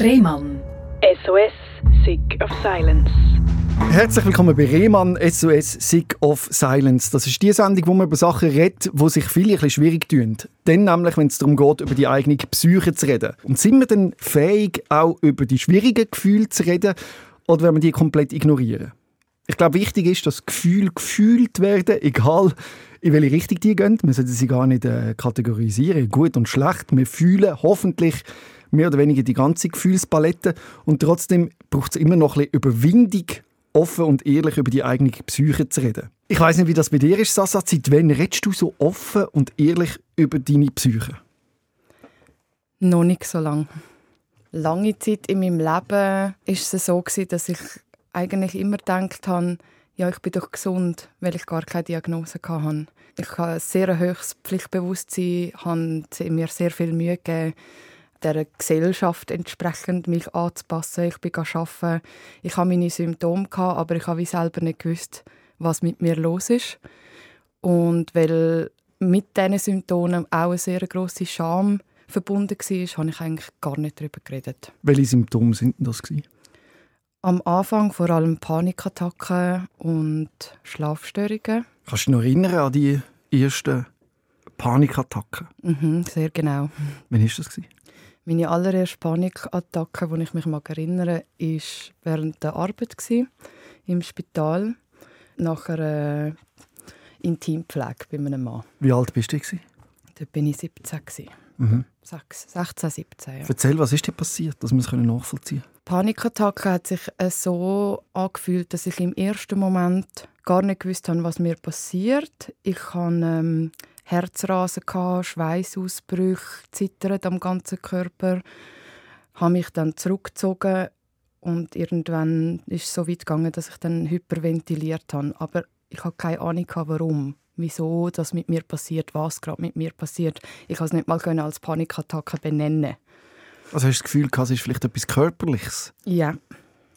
Rehmann. SOS, Sick of Silence. Herzlich willkommen bei Rehmann SOS Sick of Silence. Das ist die Sendung, wo man über Sachen redet, die sich viele ein bisschen schwierig tun. Dann nämlich, wenn es darum geht, über die eigene Psyche zu reden. Und sind wir dann fähig, auch über die schwierigen Gefühle zu reden, oder werden wir die komplett ignorieren? Ich glaube, wichtig ist, dass Gefühle gefühlt werden, egal in welche Richtung die gehen. Wir sollten sie gar nicht äh, kategorisieren, gut und schlecht. Wir fühlen hoffentlich mehr oder weniger die ganze Gefühlspalette und trotzdem braucht es immer noch ein bisschen Überwindung, offen und ehrlich über die eigene Psyche zu reden. Ich weiß nicht, wie das bei dir ist, Sasa. Seit wann redest du so offen und ehrlich über deine Psyche? Noch nicht so lange. Lange Zeit in meinem Leben ist es so dass ich eigentlich immer gedacht habe, ja, ich bin doch gesund, weil ich gar keine Diagnose hatte. Ich habe ein sehr hohes Pflichtbewusstsein, habe mir sehr viel Mühe gegeben, der Gesellschaft entsprechend mich anzupassen. Ich bin arbeiten. Ich habe meine Symptome, aber ich habe selber nicht gewusst, was mit mir los ist. Und weil mit diesen Symptomen auch eine sehr grosse Scham verbunden war, habe ich eigentlich gar nicht darüber geredet. Welche Symptome sind das? Am Anfang vor allem Panikattacken und Schlafstörungen. Kannst du dich noch erinnern an die ersten Panikattacken? Mhm, sehr genau. Wann war das? Meine allererste Panikattacke, die ich mich erinnere, war während der Arbeit im Spital nach einer Intimpflege bei einem Mann. Wie alt bist du? Da war ich 17. Mhm. 16, 17. Ja. Erzähl, was ist dir passiert, dass wir es nachvollziehen können? Panikattacke hat sich äh, so angefühlt, dass ich im ersten Moment gar nicht gewusst habe, was mir passiert. Ich hatte ähm, Herzrasen, Schweißausbrüche, Zittern am ganzen Körper. Ich habe mich dann zurückgezogen und irgendwann ist es so weit gegangen, dass ich dann hyperventiliert habe. Aber ich habe keine Ahnung, warum wieso das mit mir passiert, was gerade mit mir passiert. Ich konnte es nicht mal als Panikattacke benennen. Also hast du das Gefühl, es ist vielleicht etwas Körperliches? Ja.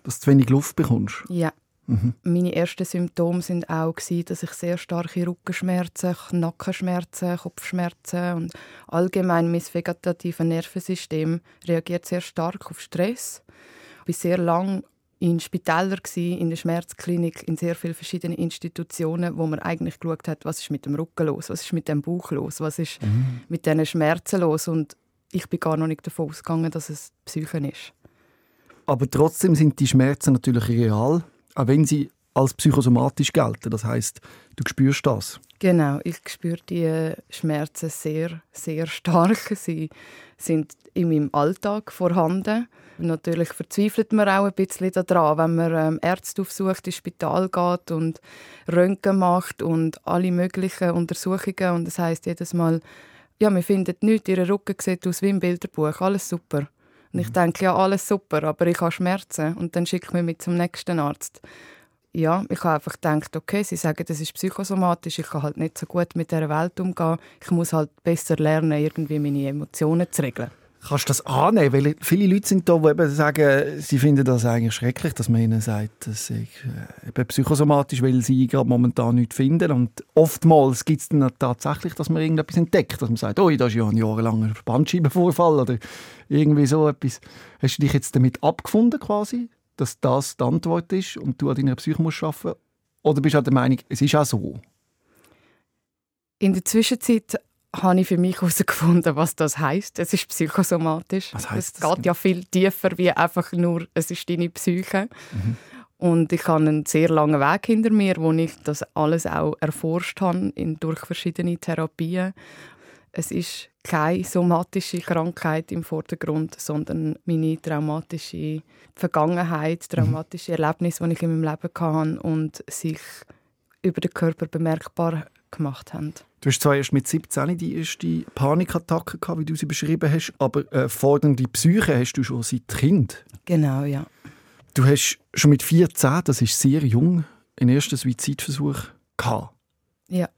Dass du zu wenig Luft bekommst? Ja. Mhm. Meine ersten Symptome waren auch, dass ich sehr starke Rückenschmerzen, Nackenschmerzen, Kopfschmerzen und allgemein mein vegetatives Nervensystem reagiert sehr stark auf Stress. Ich war sehr lange in Spitälern, in der Schmerzklinik, in sehr vielen verschiedenen Institutionen, wo man eigentlich geschaut hat, was ist mit dem Rücken los, was ist mit dem Bauch los, was ist mhm. mit diesen Schmerzen los. Und ich bin gar noch nicht davon ausgegangen, dass es Psyche ist. Aber trotzdem sind die Schmerzen natürlich real, auch wenn sie als psychosomatisch gelten. Das heißt, du spürst das. Genau, ich spüre die Schmerzen sehr, sehr stark. Sie sind in meinem Alltag vorhanden. Natürlich verzweifelt man auch ein bisschen daran, wenn man ähm, Ärzte aufsucht, ins Spital geht und Röntgen macht und alle möglichen Untersuchungen. Und das heißt jedes Mal, ja, wir finden nichts, ihr Rücken sieht aus wie im Bilderbuch, alles super. Und ich mhm. denke, ja, alles super, aber ich habe Schmerzen. Und dann schickt mich mit zum nächsten Arzt. Ja, ich habe einfach gedacht, okay, sie sagen, das ist psychosomatisch, ich kann halt nicht so gut mit dieser Welt umgehen. Ich muss halt besser lernen, irgendwie meine Emotionen zu regeln. Kannst du das annehmen? Weil viele Leute sind da, die eben sagen, sie finden das eigentlich schrecklich, dass man ihnen sagt, dass sie äh, psychosomatisch, weil sie gerade momentan nichts finden. Und oftmals gibt es dann tatsächlich, dass man irgendetwas entdeckt, dass man sagt, oh, das ist ja ein jahrelanger Bandscheibenvorfall oder irgendwie so etwas. Hast du dich jetzt damit abgefunden quasi, dass das die Antwort ist und du an deiner Psyche musst arbeiten? Oder bist du der Meinung, es ist auch so? In der Zwischenzeit habe ich für mich herausgefunden, was das heißt. Es ist psychosomatisch. Was heißt es geht ja viel tiefer wie einfach nur, es ist deine Psyche. Mhm. Und ich habe einen sehr langen Weg hinter mir, wo ich das alles auch erforscht habe in, durch verschiedene Therapien. Es ist keine somatische Krankheit im Vordergrund, sondern meine traumatische Vergangenheit, traumatische Erlebnisse, die ich in meinem Leben hatte und sich über den Körper bemerkbar gemacht haben. Du hast zwar erst mit 17 die erste Panikattacke gehabt, wie du sie beschrieben hast, aber äh, fordernde Psyche hast du schon seit Kind. Genau, ja. Du hast schon mit 14, das ist sehr jung, einen ersten Suizidversuch gehabt. Ja.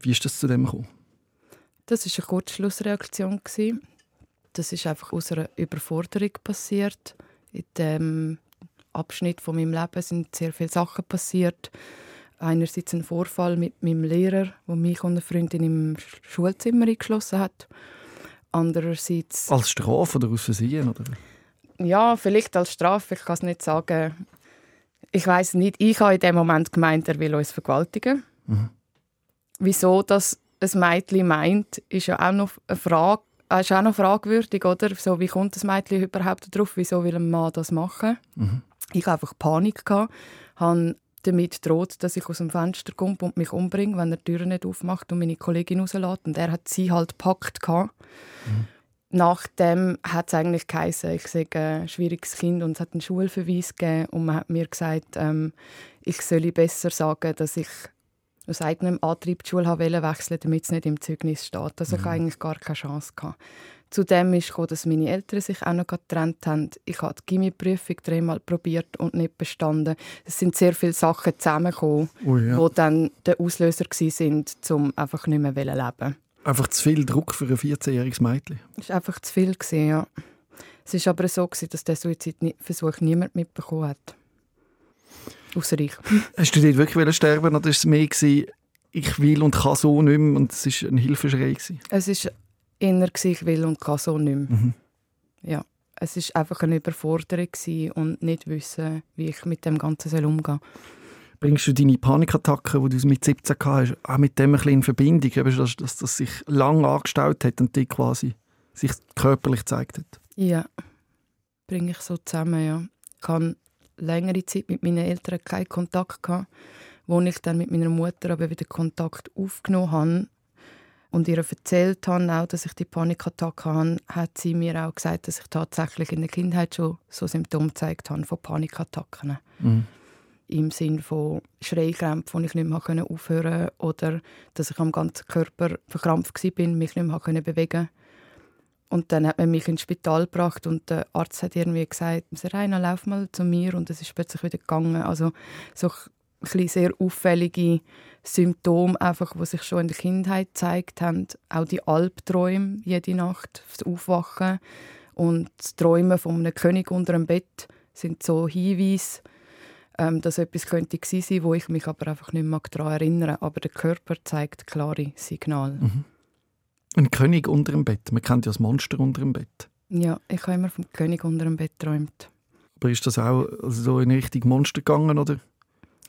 Wie ist das zu dem gekommen? Das war eine Kurzschlussreaktion. Das ist einfach aus einer Überforderung passiert. In dem Abschnitt von meinem Leben sind sehr viele Sachen passiert einerseits ein Vorfall mit meinem Lehrer, der mich und eine Freundin im Schulzimmer eingeschlossen hat. Andererseits... Als Strafe oder aus Versehen? Oder? Ja, vielleicht als Strafe, ich kann es nicht sagen. Ich weiß nicht, ich habe in dem Moment gemeint, er will uns vergewaltigen. Mhm. Wieso das ein Mädchen meint, ist ja auch noch eine Frage, äh, ist auch noch fragwürdig, oder? So, wie kommt das Mädchen überhaupt darauf, wieso will ein Mann das machen? Mhm. Ich hatte einfach Panik, gehabt, habe damit droht, dass ich aus dem Fenster komme und mich umbringe, wenn er die Tür nicht aufmacht und meine Kollegin rauslässt. Und er hat sie halt gepackt. Mhm. Nachdem hat es eigentlich geheißen, ich sei ein schwieriges Kind und es hat einen Schulverweis gegeben und man hat mir gesagt, ähm, ich solle besser sagen, dass ich aus eigenem Antrieb die Schule wechseln damit es nicht im Zeugnis steht. Also mhm. ich hatte eigentlich gar keine Chance. Gehabt. Zudem ist gekommen, dass meine Eltern sich auch noch getrennt haben. Ich habe die Gimmi-Prüfung dreimal probiert und nicht bestanden. Es sind sehr viele Sachen zusammengekommen, Ui, ja. die dann der Auslöser waren, um einfach nicht mehr zu leben. Einfach zu viel Druck für ein 14-jähriges Mädchen? Es war einfach zu viel, ja. Es war aber so, dass der Suizidversuch niemand mitbekommen hat. Außer ich. Hast du dort wirklich sterben oder war es mehr, gewesen, ich will und kann so nicht mehr und es war ein Hilfeschrei? Gewesen? Es war eher, ich will und kann so nicht mehr. Mhm. Ja, es war einfach eine Überforderung und nicht wissen, wie ich mit dem Ganzen umgehen soll. Bringst du deine Panikattacken, die du mit 17 hast, auch mit dem ein bisschen in Verbindung, dass, dass das sich lang angestaut hat und die quasi sich körperlich gezeigt hat? Ja, bringe ich so zusammen, ja. Ich habe längere Zeit mit meinen Eltern keinen Kontakt gehabt. Als ich dann mit meiner Mutter aber wieder Kontakt aufgenommen habe und ihr erzählt habe, auch, dass ich die Panikattacke habe, hat sie mir auch gesagt, dass ich tatsächlich in der Kindheit schon so Symptome gezeigt habe von Panikattacken. Mhm. Im Sinne von Schreikrämpfen, die ich nicht mehr aufhören konnte oder dass ich am ganzen Körper verkrampft war, mich nicht mehr bewegen konnte. Und dann hat man mich ins Spital gebracht und der Arzt hat irgendwie gesagt, Serena, lauf mal zu mir und es ist plötzlich wieder gegangen. Also so ein sehr auffällige Symptome, einfach, die sich schon in der Kindheit gezeigt haben. Auch die Albträume jede Nacht, das Aufwachen und das Träumen von einem König unter dem Bett sind so Hinweise, ähm, dass etwas könnte gewesen sein, wo ich mich aber einfach nicht mehr daran erinnere. Aber der Körper zeigt klare Signale. Mhm. Ein König unter dem Bett. Man kennt ja das Monster unter dem Bett. Ja, ich habe immer vom König unter dem Bett geträumt. Aber ist das auch so in Richtung Monster gegangen, oder?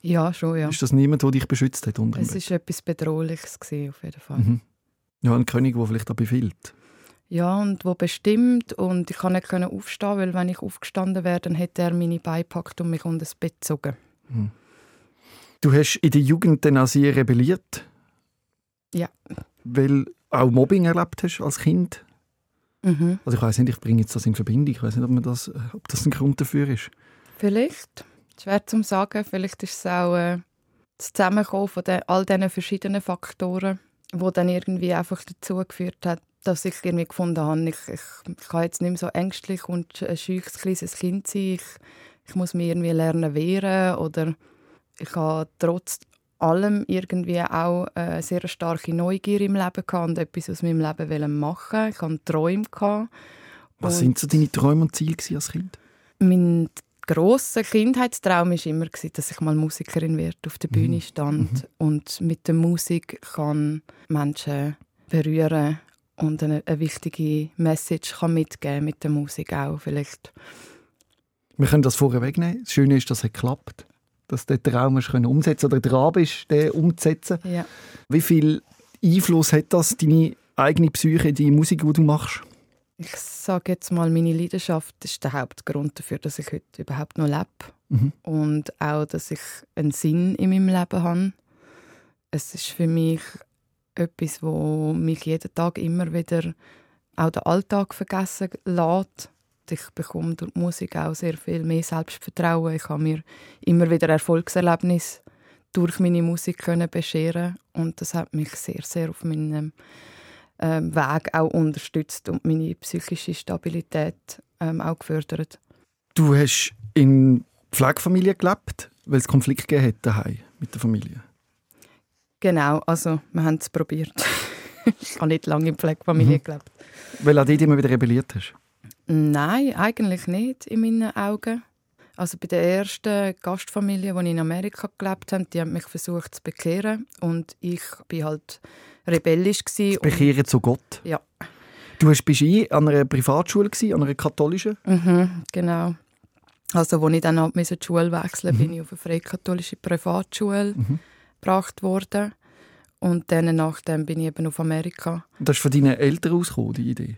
Ja, schon, ja. Ist das niemand, der dich beschützt hat unter Es war etwas Bedrohliches, gewesen, auf jeden Fall. Mhm. Ja, ein König, der vielleicht auch befiehlt. Ja, und wo bestimmt. Und ich konnte nicht aufstehen, weil wenn ich aufgestanden wäre, dann hätte er meine Beine gepackt und mich unter das Bett gezogen. Mhm. Du hast in der Jugend dann auch sehr rebelliert. Ja. Weil auch Mobbing erlebt hast als Kind? Mhm. Also ich weiß nicht, ich bringe jetzt das in Verbindung. Ich weiß nicht, ob, das, äh, ob das ein Grund dafür ist. Vielleicht. Schwer zu sagen. Vielleicht ist es auch äh, das Zusammenkommen von den, all diesen verschiedenen Faktoren, wo dann irgendwie einfach dazu geführt hat, dass ich irgendwie gefunden habe, ich, ich, ich kann jetzt nicht mehr so ängstlich und ein kleines Kind sein. Ich, ich muss mir irgendwie lernen wehren oder ich habe trotz allem irgendwie auch eine sehr starke Neugier im Leben gehabt und etwas aus meinem Leben machen Ich hatte Träume. Gehabt. Was sind so deine Träume und Ziele als Kind? Mein grosser Kindheitstraum war immer, dass ich mal Musikerin werde, auf der Bühne mhm. stand mhm. und mit der Musik kann Menschen berühren und eine, eine wichtige Message kann mitgeben mit der Musik auch vielleicht. Wir können das vorher wegnehmen. Das Schöne ist, dass es geklappt dass du den Traum hast umsetzen oder dran bist, den umzusetzen. Ja. Wie viel Einfluss hat das, deine eigene Psyche, die Musik, die du machst? Ich sage jetzt mal, meine Leidenschaft ist der Hauptgrund dafür, dass ich heute überhaupt noch lebe. Mhm. Und auch, dass ich einen Sinn in meinem Leben habe. Es ist für mich etwas, wo mich jeden Tag immer wieder auch den Alltag vergessen lässt ich bekomme durch die Musik auch sehr viel mehr Selbstvertrauen. Ich habe mir immer wieder Erfolgserlebnisse durch meine Musik können bescheren und das hat mich sehr, sehr auf meinem ähm, Weg auch unterstützt und meine psychische Stabilität ähm, auch gefördert. Du hast in Pflegefamilie gelebt, weil es Konflikt gegeben hat mit der Familie. Genau, also wir haben es probiert. ich habe nicht lange in Pflegefamilie mhm. gelebt. Weil auch dort immer wieder rebelliert hast? Nein, eigentlich nicht in meinen Augen. Also bei der ersten Gastfamilie, die in Amerika gelebt haben, die haben mich versucht zu bekehren und ich war halt rebellisch gewesen. Bekehren zu Gott? Ja. Du warst eh an einer Privatschule, gewesen, an einer katholischen? Mhm, genau. Also, als ich dann halt die Schule wechseln mhm. bin ich auf eine freikatholische Privatschule mhm. gebracht worden. Und dann nachdem bin ich eben auf Amerika. Das ist von deinen Eltern ausgekommen, die Idee?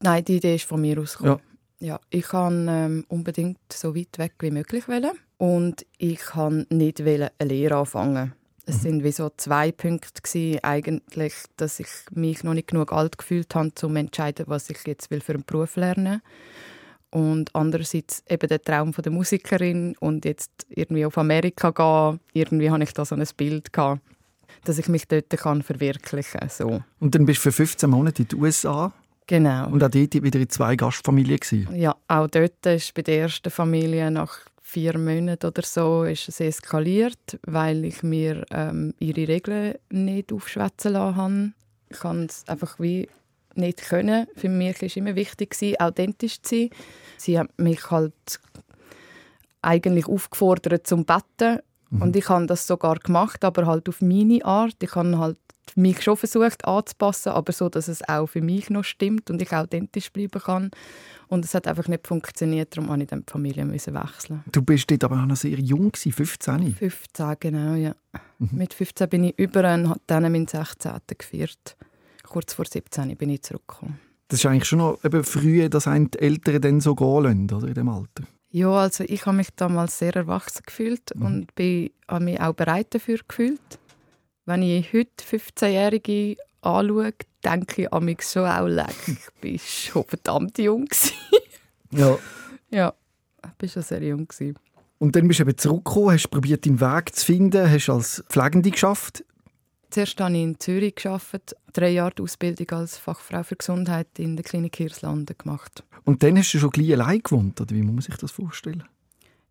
Nein, die Idee ist von mir ausgekommen. Ja. Ja ich kann ähm, unbedingt so weit weg wie möglich wählen. Und ich kann nicht eine Lehre anfangen. Es mhm. sind wie so zwei Punkte gewesen, eigentlich, dass ich mich noch nicht genug alt gefühlt habe, um zu entscheiden, was ich jetzt will für einen Beruf lernen will. Und andererseits eben der Traum von der Musikerin und jetzt irgendwie auf Amerika gehen. Irgendwie habe ich da so ein Bild gehabt, dass ich mich dort kann verwirklichen kann. So. Und dann bist du für 15 Monate in den USA? Genau. Und auch dort wieder in zwei Gastfamilien? Gewesen. Ja, auch dort ist bei der ersten Familie nach vier Monaten oder so ist es eskaliert, weil ich mir ähm, ihre Regeln nicht aufschwätzen lassen habe. Ich kann es einfach wie nicht können. Für mich war immer wichtig, authentisch zu sein. Sie hat mich halt eigentlich aufgefordert zum Betten mhm. und ich habe das sogar gemacht, aber halt auf meine Art. Ich habe halt mich schon versucht anzupassen, aber so, dass es auch für mich noch stimmt und ich authentisch bleiben kann. Und es hat einfach nicht funktioniert, darum musste ich dann die Familie müssen wechseln. Du bist dort aber auch noch sehr jung, 15? 15, genau, ja. Mhm. Mit 15 bin ich über und habe dann meinen 16. gefeiert. Kurz vor 17 bin ich zurückgekommen. Das ist eigentlich schon noch eben früh, dass ein die Eltern dann so gehen lassen, oder, in dem Alter? Ja, also ich habe mich damals sehr erwachsen gefühlt mhm. und bin, habe mich auch bereit dafür gefühlt. Wenn ich heute 15-Jährige anschaue, denke ich an schon auch, leck, ich war schon verdammt jung. ja. Ja, ich war schon sehr jung. Und dann bist du eben zurückgekommen, hast probiert, deinen Weg zu finden, hast als Pflegende geschafft. Zuerst habe ich in Zürich gearbeitet, drei Jahre die Ausbildung als Fachfrau für Gesundheit in der Klinik Hirslanden gemacht. Und dann hast du schon gleich allein gewohnt, oder wie muss man sich das vorstellen?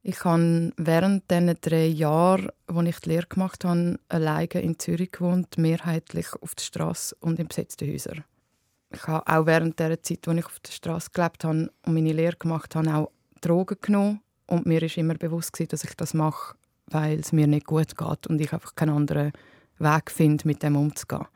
Ich habe während diesen drei Jahren, als ich die Lehre gemacht habe, alleine in Zürich gewohnt, mehrheitlich auf der Straße und in besetzten Häusern. Ich habe auch während der Zeit, als ich auf der Straße gelebt habe und meine Lehre gemacht habe, auch Drogen genommen. Und mir war immer bewusst, dass ich das mache, weil es mir nicht gut geht und ich einfach keinen anderen Weg finde, mit dem umzugehen.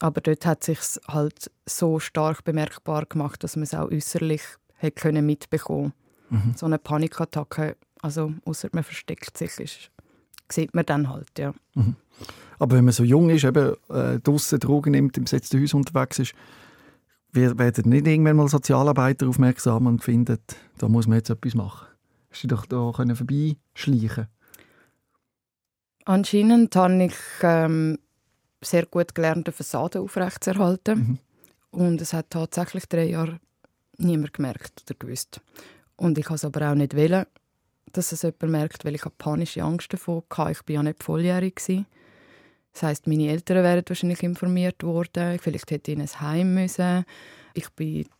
Aber dort hat sich halt so stark bemerkbar gemacht, dass man es auch äußerlich mitbekommen konnte Mhm. So eine Panikattacke, also außer man versteckt sich, ist, sieht man dann halt, ja. Mhm. Aber wenn man so jung ist, eben äh, draußen Drogen nimmt, im besetzten Haus unterwegs ist, werden nicht irgendwann mal Sozialarbeiter aufmerksam und finden, da muss man jetzt etwas machen. Hast du doch da können vorbeischleichen Anscheinend habe ich ähm, sehr gut gelernt, eine Fassade aufrechtzuerhalten. Mhm. Und es hat tatsächlich drei Jahre niemand gemerkt oder gewusst. Und ich habe es aber auch nicht wollen, dass es jemand merkt, weil ich panische Angst davor hatte. Ich war ja nicht volljährig. Das heisst, meine Eltern wären wahrscheinlich informiert worden. Vielleicht hätte ich in ein Heim müssen. Ich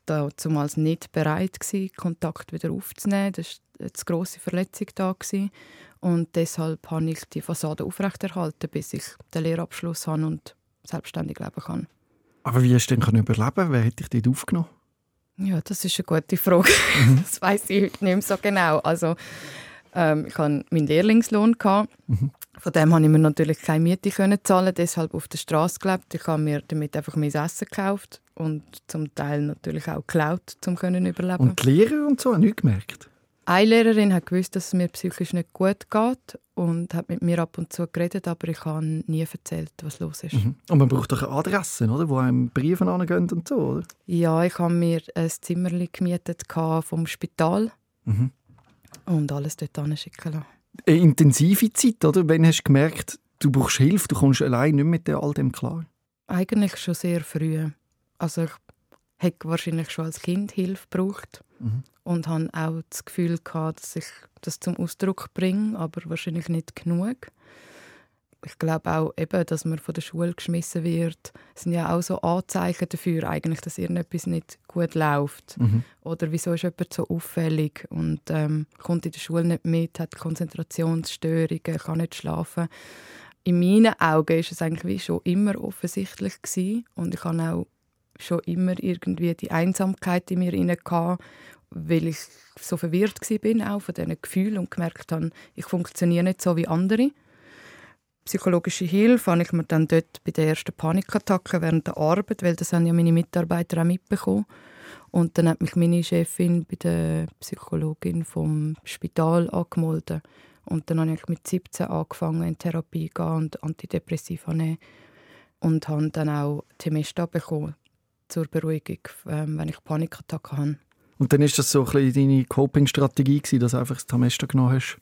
war damals nicht bereit, Kontakt wieder aufzunehmen. Das war eine grosse Verletzung da. Und deshalb habe ich die Fassade aufrechterhalten, bis ich den Lehrabschluss habe und selbstständig leben kann. Aber wie hast du denn überleben Wer hat dich dort aufgenommen? Ja, das ist eine gute Frage. Mhm. Das weiß ich heute nicht mehr so genau. Also, ähm, ich hatte meinen Lehrlingslohn. Mhm. Von dem konnte ich mir natürlich keine Miete können zahlen, deshalb auf der Straße gelebt. Ich habe mir damit einfach mein Essen gekauft und zum Teil natürlich auch geklaut, um zu überleben. Und die Lehrer und so haben nichts gemerkt? Eine Lehrerin hat gewusst, dass es mir psychisch nicht gut geht und hat mit mir ab und zu geredet, aber ich habe nie erzählt, was los ist. Mhm. Und man braucht doch Adressen, oder? wo einem Briefe angehen und so, oder? Ja, ich habe mir ein Zimmer gemietet vom Spital mhm. und alles dort schicken lassen. Eine intensive Zeit, oder? Wann hast du gemerkt, du brauchst Hilfe, du kommst allein nicht mit all dem klar? Eigentlich schon sehr früh. Also ich hätte wahrscheinlich schon als Kind Hilfe gebraucht. Mhm und habe auch das Gefühl gehabt, dass ich das zum Ausdruck bringe, aber wahrscheinlich nicht genug. Ich glaube auch eben, dass man von der Schule geschmissen wird. Das sind ja auch so Anzeichen dafür, eigentlich, dass irgendetwas nicht gut läuft. Mhm. Oder wieso ist jemand so auffällig und ähm, kommt in der Schule nicht mit, hat Konzentrationsstörungen, kann nicht schlafen. In meinen Augen ist es eigentlich wie schon immer offensichtlich gewesen. und ich habe auch schon immer irgendwie die Einsamkeit in mir inne weil ich so verwirrt bin auch von diesen Gefühlen und gemerkt habe, ich funktioniere nicht so wie andere. psychologische Hilfe habe ich mir dann dort bei der ersten Panikattacke während der Arbeit, weil das haben ja meine Mitarbeiter auch mitbekommen. Und dann hat mich meine Chefin bei der Psychologin vom Spital angemeldet. Und dann habe ich mit 17 angefangen in Therapie zu gehen und Antidepressiva nehmen. Und habe dann auch Temesta bekommen zur Beruhigung, ähm, wenn ich Panikattacken habe. Und dann ist das so ein bisschen deine Coping-Strategie gewesen, dass du einfach das Temesta genommen hast,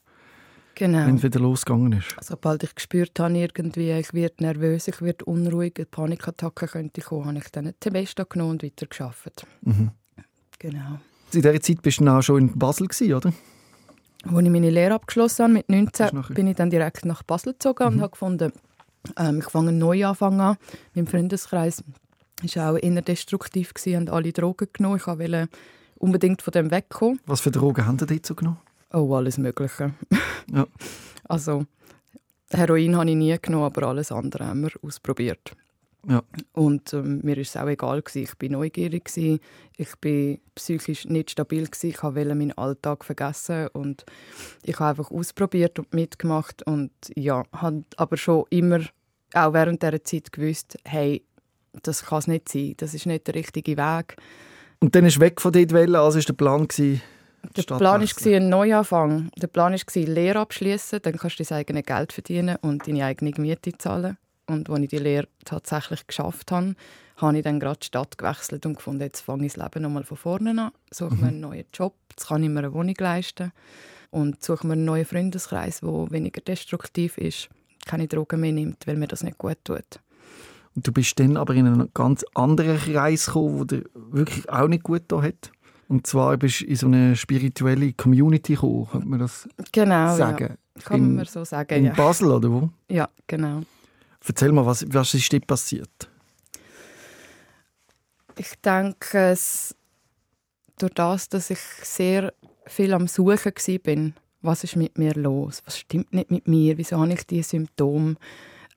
Genau. wenn es wieder losgegangen ist? Sobald ich gespürt habe, irgendwie, ich werde nervös, ich werde unruhig, eine Panikattacke könnte kommen, habe ich dann Temesta genommen und weiter gearbeitet. Mhm. Genau. In dieser Zeit bist du dann auch schon in Basel, gewesen, oder? Als ich meine Lehre abgeschlossen habe, mit 19, Bist nachher- bin ich dann direkt nach Basel gezogen und habe gefunden, ähm, ich fange einen Neuanfang an. Mein Freundeskreis war auch eher destruktiv gewesen, und alle Drogen genommen. Ich wollte unbedingt von dem wegkommen. Was für Drogen haben dort so genommen? Oh, alles Mögliche. Ja. Also, Heroin habe ich nie genommen, aber alles andere haben wir ausprobiert. Ja. Und ähm, mir war es auch egal. Gewesen. Ich war neugierig, gewesen. ich war psychisch nicht stabil. Gewesen. Ich wollte meinen Alltag vergessen. Und ich habe einfach ausprobiert und mitgemacht. Und ja, habe aber schon immer, auch während dieser Zeit gewusst, hey, das kann es nicht sein. Das ist nicht der richtige Weg. Und dann ist weg von dort wollen, also war der Plan gewesen, Der Plan war ein Neuanfang. Der Plan war, Lehre abschließen, dann kannst du dein eigenes Geld verdienen und deine eigene Miete zahlen. Und als ich die Lehre tatsächlich geschafft habe, habe ich dann gerade die Stadt gewechselt und gefunden, jetzt fange ich das Leben nochmal von vorne an, suche mir einen neuen Job, jetzt kann ich mir eine Wohnung leisten und suche mir einen neuen Freundeskreis, der weniger destruktiv ist, keine Drogen mehr nimmt, weil mir das nicht gut tut. Und du bist dann aber in einen ganz anderen Kreis gekommen, wo dir wirklich auch nicht gut da hat. Und zwar bist du in so eine spirituelle Community gekommen, könnte man das Genau, sagen. ja. Kann In- man so sagen, In ja. Basel, oder wo? Ja, genau. Erzähl mal, was, was ist dort passiert? Ich denke, es, durch das, dass ich sehr viel am Suchen bin, was ist mit mir los, was stimmt nicht mit mir, wieso habe ich diese Symptome.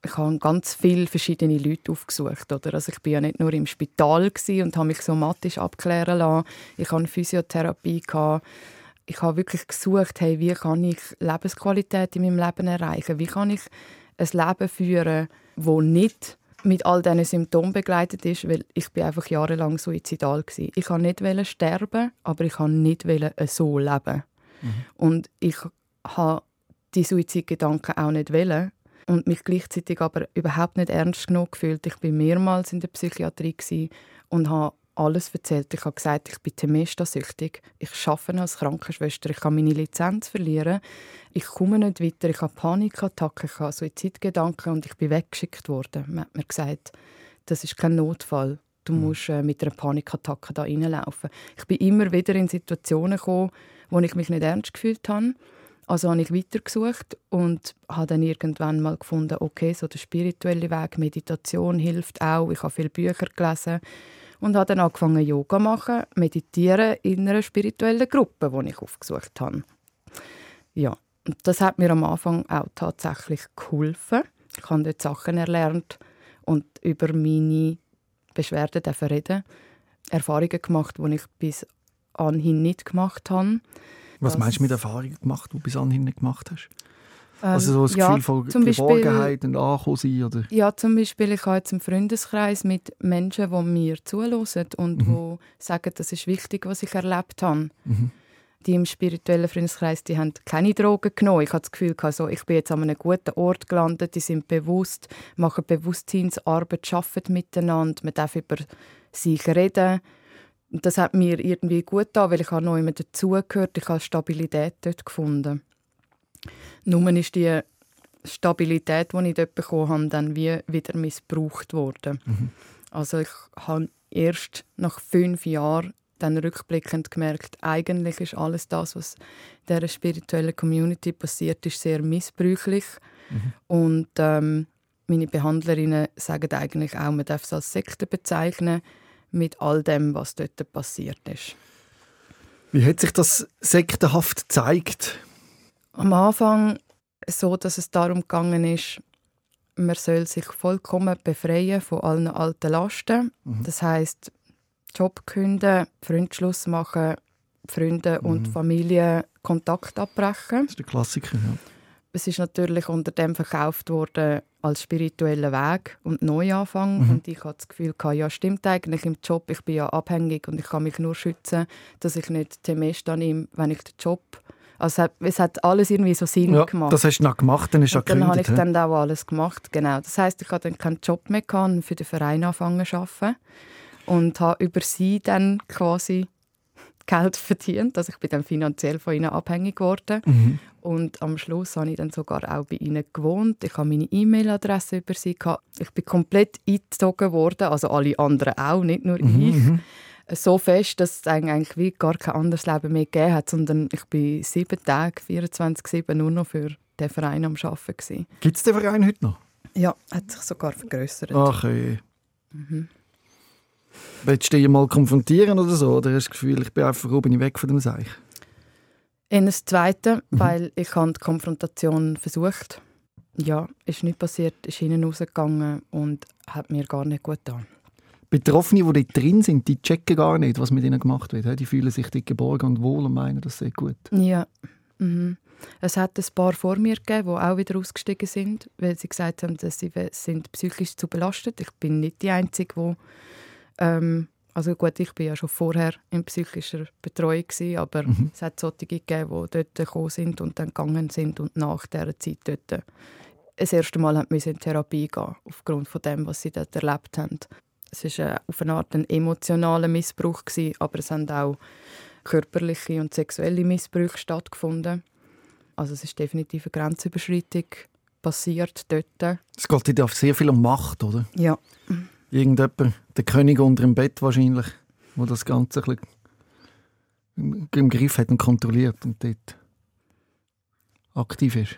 Ich habe ganz viele verschiedene Leute aufgesucht. Oder? Also ich bin ja nicht nur im Spital und habe mich somatisch abklären lassen. Ich hatte Physiotherapie. Gehabt. Ich habe wirklich gesucht, hey, wie kann ich Lebensqualität in meinem Leben erreichen? Wie kann ich ein Leben führen, wo nicht mit all diesen Symptomen begleitet ist, weil ich bin einfach jahrelang suizidal gsi. Ich kann nicht wollen sterben, aber ich kann nicht wollen so leben. Und ich habe die Suizidgedanken auch nicht wollen und mich gleichzeitig aber überhaupt nicht ernst genug gefühlt. Ich bin mehrmals in der Psychiatrie und habe alles erzählt. Ich habe gesagt, ich bin Temesta-süchtig. Ich arbeite als Krankenschwester. Ich kann meine Lizenz verlieren. Ich komme nicht weiter. Ich habe Panikattacken, ich habe Suizidgedanken und ich bin weggeschickt worden. Man hat mir gesagt, das ist kein Notfall. Du musst äh, mit einer Panikattacke da reinlaufen. Ich bin immer wieder in Situationen gekommen, wo ich mich nicht ernst gefühlt habe. Also habe ich weitergesucht und habe dann irgendwann mal gefunden, okay, so der spirituelle Weg, Meditation hilft auch. Ich habe viele Bücher gelesen und habe dann angefangen Yoga zu machen, meditieren in einer spirituellen Gruppe, die ich aufgesucht habe. Ja, das hat mir am Anfang auch tatsächlich geholfen. Ich habe dort Sachen erlernt und über meine Beschwerden reden, Erfahrungen gemacht, die ich bis anhin nicht gemacht habe. Was meinst du mit Erfahrungen gemacht, die du bis anhin nicht gemacht hast? Ähm, also so das ja, Gefühl von Geborgenheit und Ankommen sein, oder? Ja, zum Beispiel, ich habe jetzt einen Freundeskreis mit Menschen, die mir zuhören und die sagen, das ist wichtig, was ich erlebt habe. Mhm. Die im spirituellen Freundeskreis, die haben keine Drogen genommen. Ich habe das Gefühl, gehabt, so, ich bin jetzt an einem guten Ort gelandet, die sind bewusst, machen Bewusstseinsarbeit, arbeiten miteinander, man darf über sich reden. Und das hat mir irgendwie gut getan, weil ich habe noch immer dazugehört, ich habe Stabilität dort gefunden. Nur ist die Stabilität, die ich dort bekommen habe, dann wie wieder missbraucht worden. Also ich habe erst nach fünf Jahren dann rückblickend gemerkt, eigentlich ist alles das, was in dieser spirituellen Community passiert ist, sehr missbräuchlich. Und ähm, meine Behandlerinnen sagen eigentlich auch, man darf es als Sekte bezeichnen, mit all dem, was dort passiert ist. Wie hat sich das sektenhaft gezeigt? Am Anfang so, dass es darum gegangen ist, man soll sich vollkommen befreien von allen alten Lasten. Das heißt Job künden, Freundschluss machen, Freunde und Familie Kontakt abbrechen. Das ist der Klassiker, ja. Es ist natürlich unter dem verkauft worden als spiritueller Weg und Neuanfang. Mhm. Und ich hatte das Gefühl, ja, stimmt eigentlich im Job, ich bin ja abhängig und ich kann mich nur schützen, dass ich nicht Temest annehme, wenn ich den Job also es hat alles irgendwie so Sinn ja, gemacht. Das hast du noch gemacht, dann ist und Dann habe ich dann auch alles gemacht, genau. Das heißt, ich hatte dann keinen Job mehr gehabt, für den Verein angefangen zu arbeiten und habe über sie dann quasi Geld verdient. Also ich bin dann finanziell von ihnen abhängig geworden. Mhm. Und am Schluss habe ich dann sogar auch bei ihnen gewohnt. Ich habe meine E-Mail-Adresse über sie gehabt. Ich bin komplett eingezogen worden, also alle anderen auch, nicht nur mhm. ich. Mhm. So fest, dass es eigentlich wie gar kein anderes Leben mehr gegeben hat, sondern ich bin sieben Tage, 24-7 nur noch für den Verein am Arbeiten. Gibt es den Verein heute noch? Ja, hat sich sogar vergrößert. Ach, ey. Mhm. Willst du dich mal konfrontieren oder so? Oder hast du das Gefühl, ich bin einfach oben bin weg von dem Seich? In das Zweite, mhm. weil ich die Konfrontation versucht Ja, ist nicht passiert, ist hinten rausgegangen und hat mir gar nicht gut getan. Betroffene, die dort drin sind, die checken gar nicht, was mit ihnen gemacht wird. Die fühlen sich dort geborgen und wohl und meinen, das sei gut. Ja. Mhm. Es hat ein paar vor mir gegeben, die auch wieder ausgestiegen sind, weil sie gesagt haben, dass sie sind psychisch zu belastet. Ich bin nicht die Einzige, die ähm, also gut, ich war ja schon vorher in psychischer Betreuung, gewesen, aber mhm. es hat solche gegeben, die dort gekommen sind und dann gegangen sind und nach dieser Zeit dort das erste Mal müssen in Therapie gehen aufgrund von dem, was sie dort erlebt haben. Es war auf eine Art ein emotionaler Missbrauch, gewesen, aber es haben auch körperliche und sexuelle Missbrüche stattgefunden. Also es ist definitiv eine Grenzüberschreitung passiert dort. Es geht ja sehr viel um Macht, oder? Ja irgendjemand, der König unter dem Bett wahrscheinlich, wo das Ganze ein bisschen im Griff hat und kontrolliert und dort aktiv ist.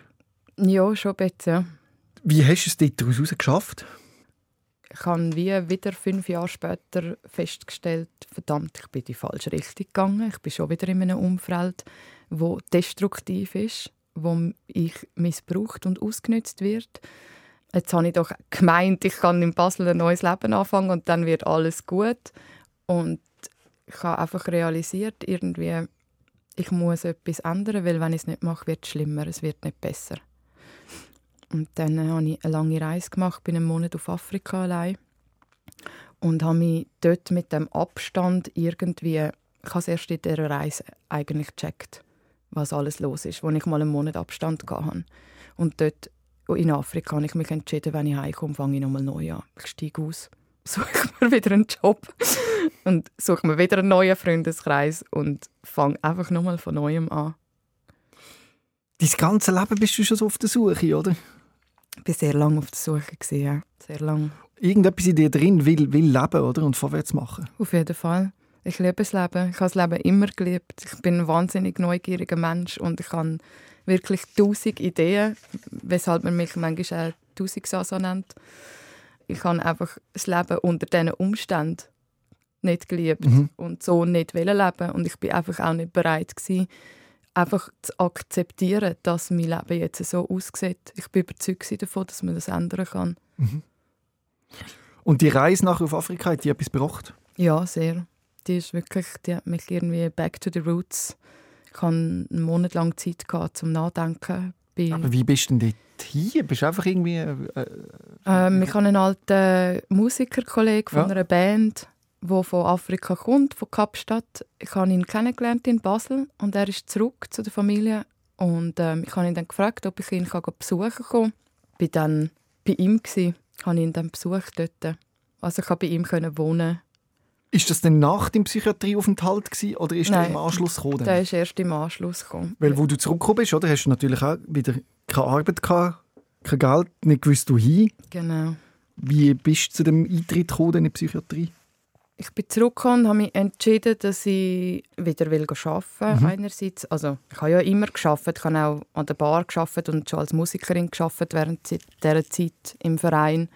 Ja, schon bisschen, ja. Wie hast du es dort daraus geschafft? Ich habe wie wieder fünf Jahre später festgestellt, verdammt, ich bin in die falsche Richtung gegangen. Ich bin schon wieder in einem Umfeld, wo destruktiv ist, wo ich missbraucht und ausgenutzt wird jetzt habe ich doch gemeint, ich kann in Basel ein neues Leben anfangen und dann wird alles gut. Und ich habe einfach realisiert, irgendwie, ich muss etwas ändern, weil wenn ich es nicht mache, wird es schlimmer, es wird nicht besser. Und dann habe ich eine lange Reise gemacht, bin einen Monat auf Afrika allein und habe mich dort mit dem Abstand irgendwie, ich habe es erst in dieser Reise eigentlich gecheckt, was alles los ist, wo ich mal einen Monat Abstand hatte. Und dort in Afrika habe ich mich entschieden, wenn ich heimkomme, fange ich nochmal neu an. Ich steige aus, suche mir wieder einen Job und suche mir wieder einen neuen Freundeskreis und fange einfach nochmal von Neuem an. Dein ganze Leben bist du schon so auf der Suche, oder? Ich war sehr lange auf der Suche, ja. Sehr lang. Irgendetwas in dir drin will, will leben, oder? Und vorwärts machen. Auf jeden Fall. Ich liebe das Leben. Ich habe das Leben immer geliebt. Ich bin ein wahnsinnig neugieriger Mensch und ich habe wirklich tausend Ideen, weshalb man mich manchmal auch Tausigsasa nennt. Ich habe einfach das Leben unter diesen Umständen nicht geliebt mhm. und so nicht leben und ich bin einfach auch nicht bereit gewesen, einfach zu akzeptieren, dass mein Leben jetzt so aussieht. Ich bin überzeugt davon, dass man das ändern kann. Mhm. Und die Reise nach auf Afrika hat die etwas gebracht? Ja, sehr. Die ist wirklich, die hat mich irgendwie back to the roots ich hatte einen Monat lang Zeit zum Nachdenken. Aber wie bist du denn dort hier? Bist du einfach irgendwie... Äh, äh ähm, ich habe einen alten Musikerkollegen von ja. einer Band, der von Afrika kommt, von Kapstadt. Ich habe ihn kennengelernt in Basel und er ist zurück zu der Familie. Und ähm, ich habe ihn dann gefragt, ob ich ihn kann besuchen kann. Ich war dann bei ihm, gewesen, habe ihn dann besucht dort. Also ich konnte bei ihm wohnen ist das denn nach dem Psychiatrieaufenthalt gewesen, oder ist Nein, der im Anschluss gekommen? Der ist erst im Anschluss gekommen. Weil wo du zurückgekommen bist, oder, hast du natürlich auch wieder keine Arbeit gehabt, kein Geld, nicht gewusst, wohin. Genau. Wie bist du zu dem Eintritt gekommen in die Psychiatrie? Ich bin zurückgekommen und habe mich entschieden, dass ich wieder arbeiten will. Mhm. Einerseits, also ich habe ja immer geschafft, ich habe auch an der Bar geschafft und schon als Musikerin geschafft während dieser Zeit im Verein.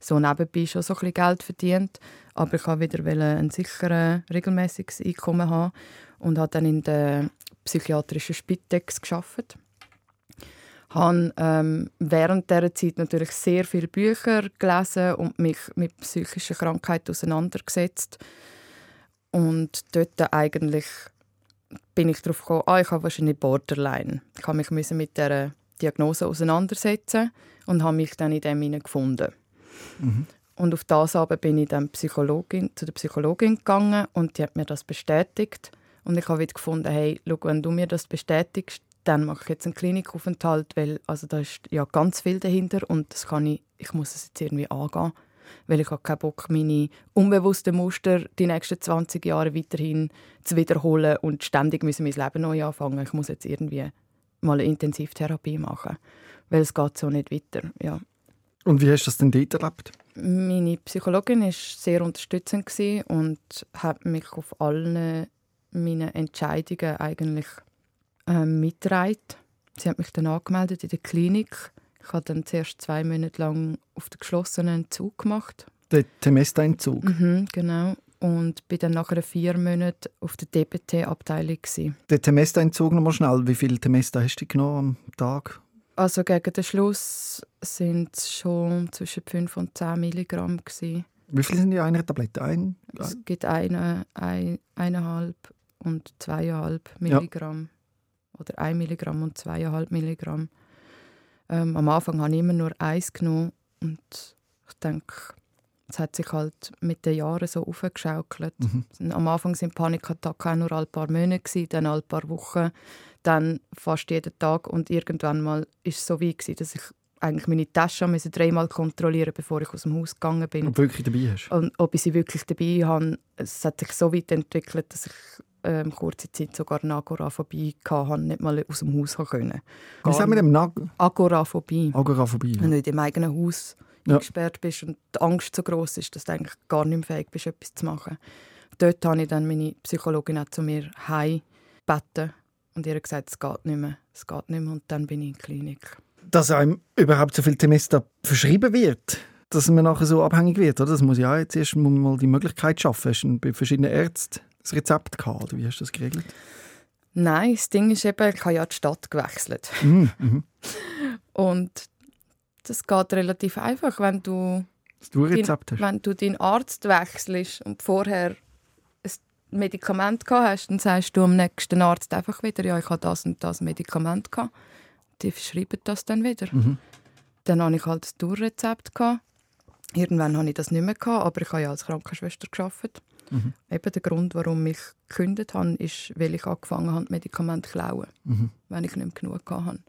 So nebenbei schon so ein bisschen Geld verdient, aber ich wollte wieder ein sicheres, regelmäßiges Einkommen haben und habe dann in der psychiatrischen Spitex geschafft habe ähm, während dieser Zeit natürlich sehr viele Bücher gelesen und mich mit psychischen Krankheiten auseinandergesetzt. Und dort eigentlich bin ich darauf gekommen, ah, ich habe wahrscheinlich Borderline. Ich habe mich mit dieser Diagnose auseinandersetzen und habe mich dann in dem gefunden. Mhm. Und auf das aber bin ich dann Psychologin, zu der Psychologin gegangen und die hat mir das bestätigt. Und ich habe wieder gefunden, hey, schau, wenn du mir das bestätigst, dann mache ich jetzt einen Klinikaufenthalt, weil also da ist ja ganz viel dahinter und das kann ich, ich muss es jetzt irgendwie angehen, weil ich habe keinen Bock, meine unbewussten Muster die nächsten 20 Jahre weiterhin zu wiederholen und ständig müssen mein Leben neu anfangen. Ich muss jetzt irgendwie mal eine Intensivtherapie machen, weil es geht so nicht weiter, ja. Und wie hast du das denn dort erlebt? Meine Psychologin war sehr unterstützend und hat mich auf allen meinen Entscheidungen eigentlich ähm, mitgetragen. Sie hat mich dann angemeldet in der Klinik. Ich habe dann zuerst zwei Monate lang auf den geschlossenen Entzug gemacht. Den Temesterentzug? Mhm, genau. Und bin dann nach vier Monaten auf der DBT-Abteilung. Der Temesterentzug noch mal schnell. Wie viele Temester hast du genommen am Tag? Also gegen den Schluss sind es schon zwischen 5 und 10 Milligramm. Gewesen. Wie viele sind die einer Tablette? Ein, Es gibt eine, ein, eineinhalb und zweieinhalb Milligramm. Ja oder 1 Milligramm und 2,5 Milligramm. Ähm, am Anfang habe ich immer nur eins genommen und ich denke, es hat sich halt mit den Jahren so aufgeschaukelt. Mhm. Am Anfang sind Panikattacken nur ein paar Monate, dann ein paar Wochen, dann fast jeden Tag und irgendwann mal ist es so weit, dass ich eigentlich meine Tasche musste dreimal kontrollieren, bevor ich aus dem Haus gegangen bin. Ob du wirklich dabei hast? Und ob ich sie wirklich dabei habe. Es hat sich so weit entwickelt, dass ich ähm, kurze Zeit sogar eine Agoraphobie hatte, nicht mal aus dem Haus können. Wie sagen wir dem Nag Agoraphobie. Agoraphobie. Ja. Wenn du in deinem eigenen Haus ja. eingesperrt bist und die Angst so groß ist, dass du eigentlich gar nicht mehr fähig bist, etwas zu machen. Dort habe ich dann meine Psychologin auch zu mir heim gebeten und ihr gesagt, es geht nicht mehr, es geht nicht mehr und dann bin ich in der Klinik. Dass einem überhaupt so viel Temester verschrieben wird, dass man nachher so abhängig wird, oder? Das muss ja jetzt erst mal die Möglichkeit schaffen. Hast du bei verschiedenen Ärzten das Rezept gehabt, oder wie hast du das geregelt? Nein, das Ding ist eben, ich habe ja die Stadt gewechselt. Mm, mhm. Und das geht relativ einfach, wenn du, du Rezept hast. wenn du deinen Arzt wechselst und vorher Medikament gehabt hast, dann sagst du am nächsten Arzt einfach wieder, ja, ich habe das und das Medikament gehabt. Die verschreiben das dann wieder. Mhm. Dann hatte ich halt das Durchrezept. Gehabt. Irgendwann hatte ich das nicht mehr, gehabt, aber ich habe ja als Krankenschwester gearbeitet. Mhm. Eben der Grund, warum ich gekündigt habe, ist, weil ich angefangen habe, Medikamente zu klauen, mhm. wenn ich nicht mehr genug hatte.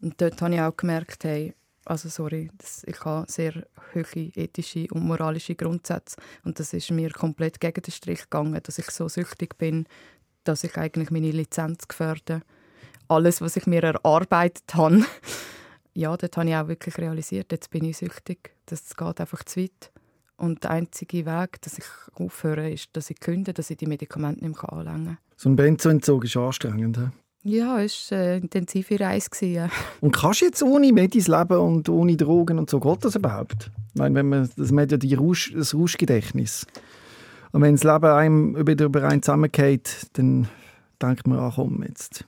Und dort habe ich auch gemerkt, hey, also sorry, das, ich habe sehr hohe ethische und moralische Grundsätze und das ist mir komplett gegen den Strich gegangen, dass ich so süchtig bin, dass ich eigentlich meine Lizenz gefährde. Alles, was ich mir erarbeitet habe, ja, dort habe ich auch wirklich realisiert, jetzt bin ich süchtig. Das geht einfach zu weit. Und der einzige Weg, dass ich aufhöre, ist, dass ich kündige, dass ich die Medikamente nicht mehr anlängen kann. So ein Benzoentzug ist anstrengend. He? Ja, es war eine intensive Reise. Ja. Und kannst du jetzt ohne Medis leben und ohne Drogen und so? Geht das überhaupt? Ich meine, wenn man, das hat ja die Rausch, das Rauschgedächtnis. Und wenn das Leben einem wieder über einen zusammengeht, dann denkt man, ach komm, jetzt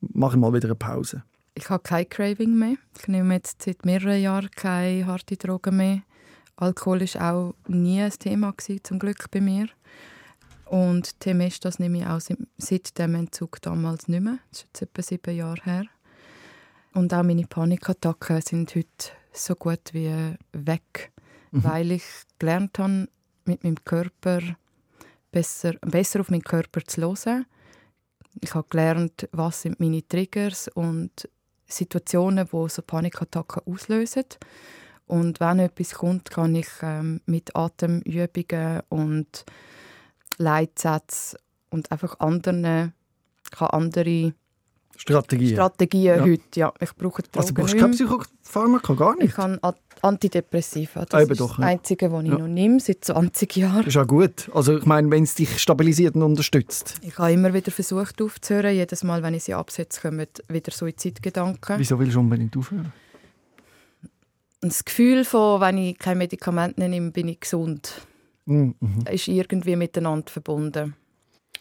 mache ich mal wieder eine Pause. Ich habe kein Craving mehr. Ich nehme jetzt seit mehreren Jahren keine harte Drogen mehr. Alkohol war auch nie ein Thema, gewesen, zum Glück bei mir. Und TMS, das nehme ich auch seit dem Entzug damals nicht mehr. Das ist jetzt etwa sieben Jahre her. Und auch meine Panikattacken sind heute so gut wie weg, mhm. weil ich gelernt habe, mit meinem Körper besser, besser auf meinen Körper zu hören. Ich habe gelernt, was sind meine Triggers und Situationen, wo so Panikattacken auslösen. Und wenn etwas kommt, kann ich ähm, mit Atemübungen und Leitsätzen und einfach anderen, kann andere Strategien, Strategien ja. heute. Ja, ich brauche Drogen Also brauchst du keine Psychopharmaka, gar nicht? Ich habe Antidepressiva. Das Eben ist doch, das Einzige, was ich ja. noch nehme, seit 20 Jahren. Das ist auch gut. Also ich meine, wenn es dich stabilisiert und unterstützt. Ich habe immer wieder versucht aufzuhören. Jedes Mal, wenn ich sie absetze, kommen wieder Suizidgedanken. Wieso willst du unbedingt aufhören? das Gefühl von, wenn ich kein Medikament nehme, bin ich gesund, mhm. ist irgendwie miteinander verbunden.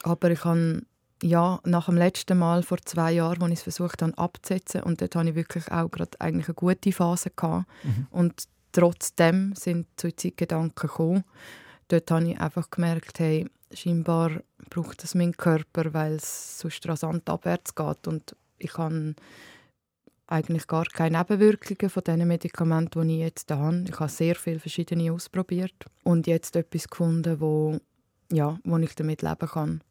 Aber ich habe ja, nach dem letzten Mal vor zwei Jahren, als ich es versucht habe abzusetzen, und dort hatte ich wirklich auch gerade eigentlich eine gute Phase gehabt. Mhm. Und trotzdem sind Suizidgedanken gekommen. Dort habe ich einfach gemerkt, hey, scheinbar braucht es meinen Körper, weil es sonst rasant abwärts geht. Und ich habe eigentlich gar keine Nebenwirkungen von den Medikamenten, die ich jetzt habe. Ich habe sehr viele verschiedene ausprobiert und jetzt etwas gefunden, wo, ja, wo ich damit leben kann.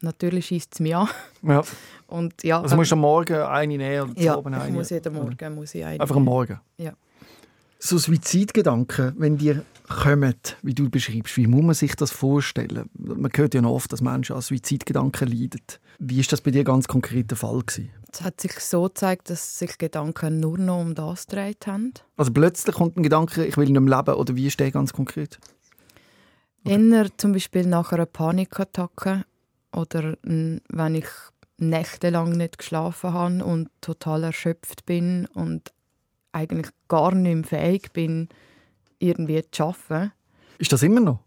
Natürlich schießt es mich an. Ja. Und ja, Also musst du am Morgen eine nehmen und ja, oben ich eine? muss jeden Morgen muss ich eine. Einfach am Morgen? Ja. So Suizidgedanken, wenn dir kommen, wie du beschreibst, wie muss man sich das vorstellen? Man hört ja noch oft, dass Menschen an Suizidgedanken leiden. Wie ist das bei dir ganz konkret der Fall gewesen? Es hat sich so gezeigt, dass sich Gedanken nur noch um das gedreht haben. Also plötzlich kommt ein Gedanke, ich will nicht mehr leben, oder wie ist der ganz konkret? Eher zum Beispiel nach einer Panikattacke oder wenn ich nächtelang nicht geschlafen habe und total erschöpft bin und eigentlich gar nicht mehr fähig bin, irgendwie zu arbeiten. Ist das immer noch?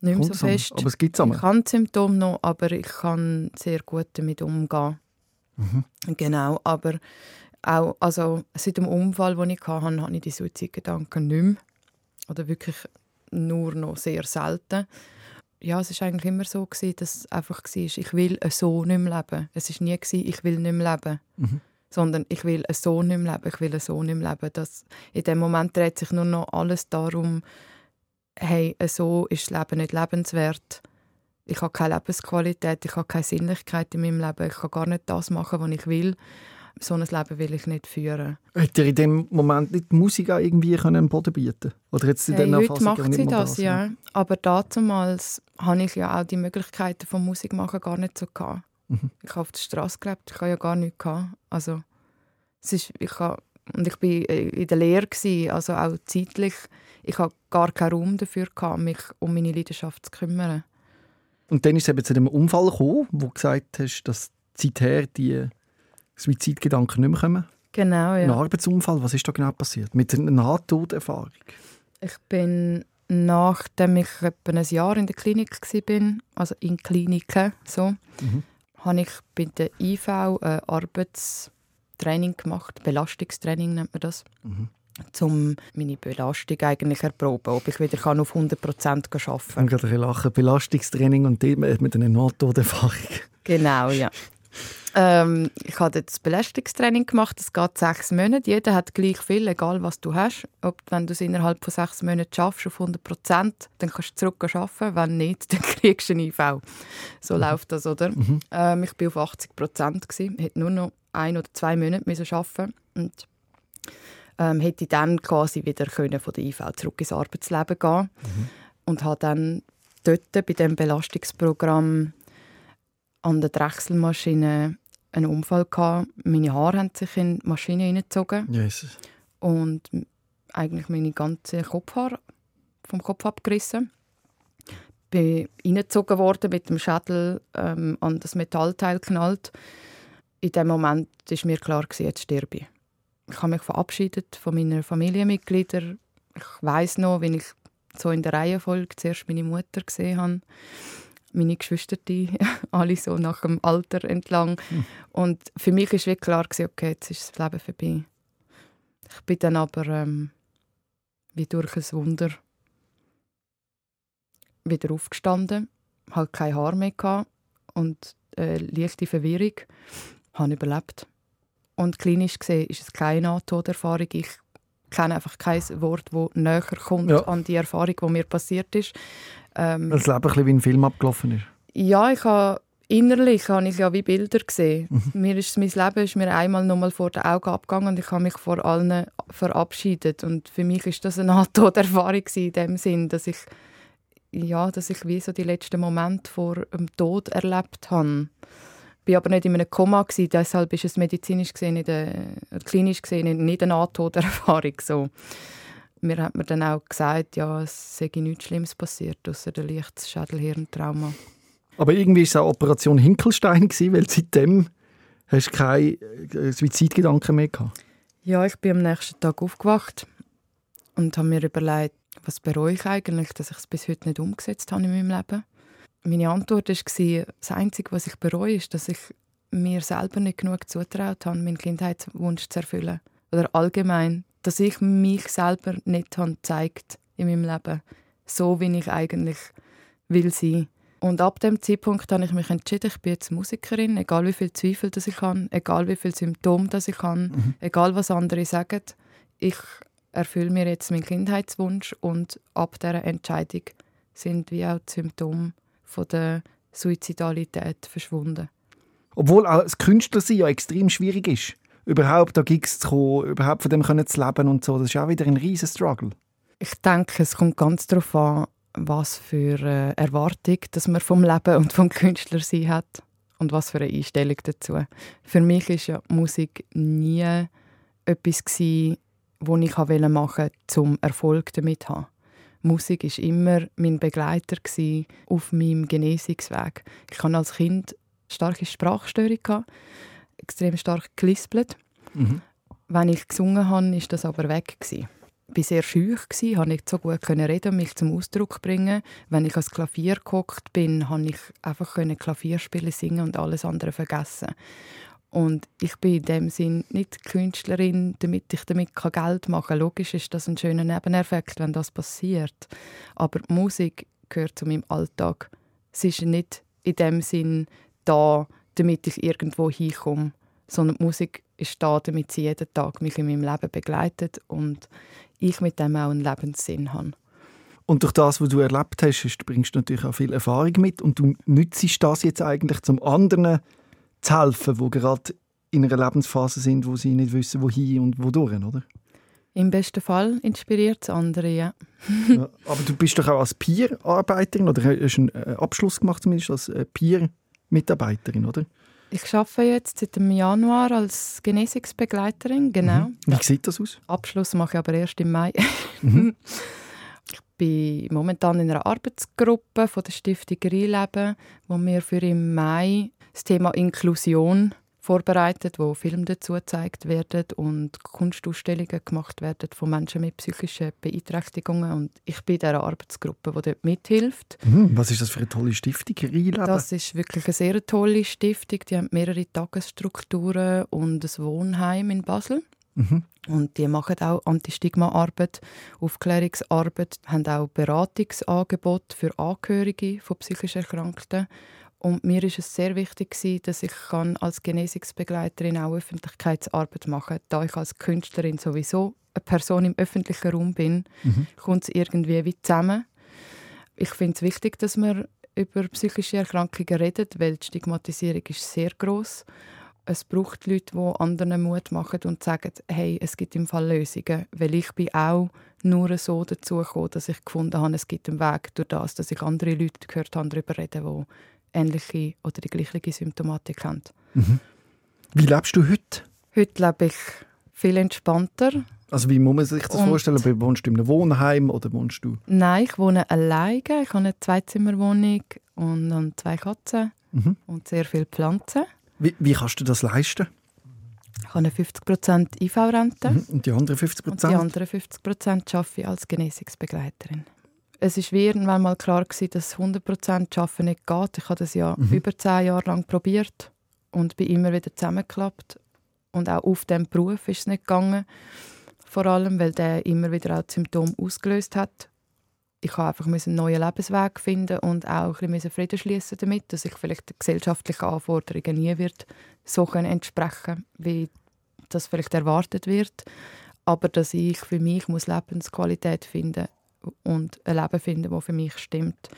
Nicht mehr Kommt so fest. Aber es gibt es Ich die Symptome noch, aber ich kann sehr gut damit umgehen. Mhm. Genau, aber auch also seit dem Unfall, den ich hatte, habe ich die Suizidgedanken nicht mehr. Oder wirklich nur noch sehr selten. Ja, es war eigentlich immer so, gewesen, dass es einfach war, ich will so nicht mehr leben. Es war nie, gewesen, ich will nicht mehr leben. Mhm. Sondern ich will so nicht mehr leben, ich will so nicht mehr leben. Das, in dem Moment dreht sich nur noch alles darum, hey, so ist das Leben nicht lebenswert. Ich habe keine Lebensqualität, ich habe keine Sinnlichkeit in meinem Leben, ich kann gar nicht das machen, was ich will. So ein Leben will ich nicht führen. Hätte dir in dem Moment nicht die Musik auch irgendwie einen Boden bieten Oder jetzt in Hey, heute Phasen macht sie mehr das, ja. Aber damals habe ich ja auch die Möglichkeiten von Musik machen gar nicht so gehabt. Mhm. Ich habe auf der Straße gelebt, ich habe ja gar nichts gehabt. Also, es ist, ich habe, und ich war in der Lehre, gewesen, also auch zeitlich. Ich habe gar keinen Raum dafür gehabt, mich um meine Leidenschaft zu kümmern. Und dann ist es eben zu dem Unfall gekommen, wo du gesagt hast, dass seither die Suizidgedanken nicht mehr kommen. Genau, Ein ja. Arbeitsunfall, was ist da genau passiert? Mit einer Nahtoderfahrung? Ich bin, nachdem ich etwa ein Jahr in der Klinik war, also in Kliniken, so, Mhm. habe ich bei der IV ein Arbeitstraining gemacht. Belastungstraining nennt man das. Mhm. Um meine Belastung eigentlich erproben, ob ich wieder kann auf 100% arbeiten Ich kann. habe gerade lachen. Belastungstraining und die mit einer Nahtoderfahrung. Genau, ja. Ähm, ich habe das Belastungstraining gemacht, das geht sechs Monate. Jeder hat gleich viel, egal was du hast. Ob, wenn du es innerhalb von sechs Monaten schaffst, auf 100 Prozent, dann kannst du zurück arbeiten. Wenn nicht, dann kriegst du einen IV. So läuft das, oder? Ähm, ich war auf 80 Prozent. Ich hätte nur noch ein oder zwei Monate müssen arbeiten und ähm, hätte dann quasi wieder können von der IV zurück ins Arbeitsleben gehen und habe dann dort bei dem Belastungsprogramm an der Drechselmaschine einen Unfall gehabt. Meine Haare haben sich in die Maschine hineingezogen Jesus. und eigentlich meine ganze Kopfhaare vom Kopf abgerissen. Bin hineingezogen worden mit dem Schädel ähm, an das Metallteil knallt. In dem Moment ist mir klar gewesen, jetzt sterbe ich. Ich habe mich verabschiedet von meinen Familienmitgliedern. Ich weiß noch, wenn ich so in der Reihenfolge zuerst meine Mutter gesehen habe, meine Geschwister, die alle so nach dem Alter entlang. Und für mich ist wirklich klar gewesen, okay, jetzt ist das Leben vorbei. Ich bin dann aber ähm, wie durch ein Wunder wieder aufgestanden, halt kein Haar mehr gehabt und äh, leichte Verwirrung, habe überlebt. Und klinisch gesehen ist es keine Nahtoderfahrung. Ich kenne einfach kein Wort, das näher kommt Ja. an die Erfahrung, die mir passiert ist. Ähm, Das Leben ein bisschen wie ein Film abgelaufen ist. ja, ich habe innerlich habe ich ja wie Bilder gesehen. Mir ist mein Leben ist mir einmal nochmal vor den Augen abgegangen und ich habe mich vor allen verabschiedet und für mich ist das eine Nahtoderfahrung in dem Sinn, dass ich ja, dass ich wie so die letzten Momente vor dem Tod erlebt habe. Ich war aber nicht in einem Koma, gewesen, deshalb ist es medizinisch gesehen, nicht eine, klinisch gesehen nicht eine Nahtoderfahrung. So. Mir hat man dann auch gesagt, ja, es sei nichts Schlimmes passiert, außer der leichtes Schädelhirntrauma. Aber irgendwie war es auch Operation Hinkelstein, gewesen, weil seitdem hast du keine äh, Suizidgedanken mehr gehabt. Ja, ich bin am nächsten Tag aufgewacht und habe mir überlegt, was bereue ich eigentlich, dass ich es bis heute nicht umgesetzt habe in meinem Leben. Meine Antwort war, das Einzige, was ich bereue, ist, dass ich mir selber nicht genug zutraut habe, meinen Kindheitswunsch zu erfüllen. Oder allgemein, dass ich mich selber nicht habe gezeigt in meinem Leben, so wie ich eigentlich will sein. Und ab dem Zeitpunkt habe ich mich entschieden, ich bin jetzt Musikerin, egal wie viel Zweifel das ich habe, egal wie viele Symptome das ich habe, mhm. egal was andere sagen. Ich erfülle mir jetzt meinen Kindheitswunsch und ab dieser Entscheidung sind wie auch die Symptome von der Suizidalität verschwunden. Obwohl auch das Künstlersein ja extrem schwierig ist. Überhaupt da Gigs zu kommen, überhaupt von dem können zu leben und so, das ist auch wieder ein riesen Struggle. Ich denke, es kommt ganz darauf an, was für eine Erwartung dass man vom Leben und vom Künstlersein hat und was für eine Einstellung dazu. Für mich ist ja Musik nie etwas gewesen, was ich machen wollte, zum Erfolg damit zu haben. Musik ist immer mein Begleiter auf meinem Genesungsweg. Ich hatte als Kind starke Sprachstörung, extrem stark gelispelt. Mhm. Wenn ich gesungen habe, ist das aber weg gewesen war sehr schüch, konnte nicht so gut reden und mich zum Ausdruck bringen. Wenn ich ans Klavier gekocht bin, konnte ich einfach Klavier spielen, singen und alles andere vergessen. Und ich bin in dem Sinn nicht Künstlerin, damit ich damit Geld machen kann. Logisch ist das ein schöner Nebeneffekt, wenn das passiert. Aber Musik gehört zu meinem Alltag. Sie ist nicht in dem Sinn da, damit ich irgendwo hinkomme, sondern Musik ist da, damit sie jeden Tag mich in meinem Leben begleitet und ich mit dem auch einen Lebenssinn habe. Und durch das, was du erlebt hast, bringst du natürlich auch viel Erfahrung mit und du nützt das jetzt eigentlich zum anderen zu helfen, die gerade in einer Lebensphase sind, wo sie nicht wissen, wohin und wodurch, oder? Im besten Fall inspiriert es andere, ja. ja. Aber du bist doch auch als Peer-Arbeiterin oder hast einen äh, Abschluss gemacht zumindest als äh, Peer-Mitarbeiterin, oder? Ich arbeite jetzt seit dem Januar als Genesungsbegleiterin, genau. Mhm. Wie sieht das aus? Abschluss mache ich aber erst im Mai. Mhm. Ich bin momentan in einer Arbeitsgruppe von der Stiftung Reinleben, wo wir für im Mai das Thema Inklusion vorbereitet, wo Filme dazu gezeigt werden und Kunstausstellungen gemacht werden von Menschen mit psychischen Beeinträchtigungen. Und ich bin in dieser Arbeitsgruppe, die dort mithilft. Mhm. Was ist das für eine tolle Stiftung, Reinleben? Das ist wirklich eine sehr tolle Stiftung. Die haben mehrere Tagesstrukturen und ein Wohnheim in Basel. Mhm. Und die machen auch Anti-Stigma-Arbeit, Aufklärungsarbeit, haben auch Beratungsangebote für Angehörige von psychisch Erkrankten und mir ist es sehr wichtig, dass ich als Genesungsbegleiterin auch Öffentlichkeitsarbeit machen kann. Da ich als Künstlerin sowieso eine Person im öffentlichen Raum bin, mhm. kommt es irgendwie wie zusammen. Ich finde es wichtig, dass man über psychische Erkrankungen redet, weil die Stigmatisierung ist sehr groß. Es braucht Leute, die anderen Mut machen und sagen, hey, es gibt im Fall Lösungen. Weil ich bin auch nur so dazu gekommen, dass ich gefunden habe, es gibt einen Weg durch das, dass ich andere Leute gehört habe, darüber reden, die ähnliche oder die gleiche Symptomatik haben. Mhm. Wie lebst du heute? Heute lebe ich viel entspannter. Also wie muss man sich das und vorstellen? Wohnst du in einem Wohnheim oder wohnst du? Nein, ich wohne alleine. Ich habe eine Zweizimmerwohnung und zwei Katzen mhm. und sehr viele Pflanzen. Wie, wie kannst du das leisten? Ich habe eine 50% IV-Rente. Mhm. Und die anderen 50%? Und die anderen 50% arbeite ich als Genesungsbegleiterin es ist mir irgendwann mal klar gewesen, dass 100% Arbeiten nicht geht. Ich habe das ja mhm. über zehn Jahre lang probiert und bin immer wieder zusammengeklappt. Und auch auf dem Beruf ist es nicht gegangen. Vor allem, weil der immer wieder auch Symptome ausgelöst hat. Ich habe einfach einen neuen Lebensweg finden und auch ein bisschen Frieden schließen damit, dass ich vielleicht den gesellschaftlichen Anforderungen nie wird so entsprechen wie das vielleicht erwartet wird. Aber dass ich für mich muss Lebensqualität finden und ein Leben finden, das für mich stimmt.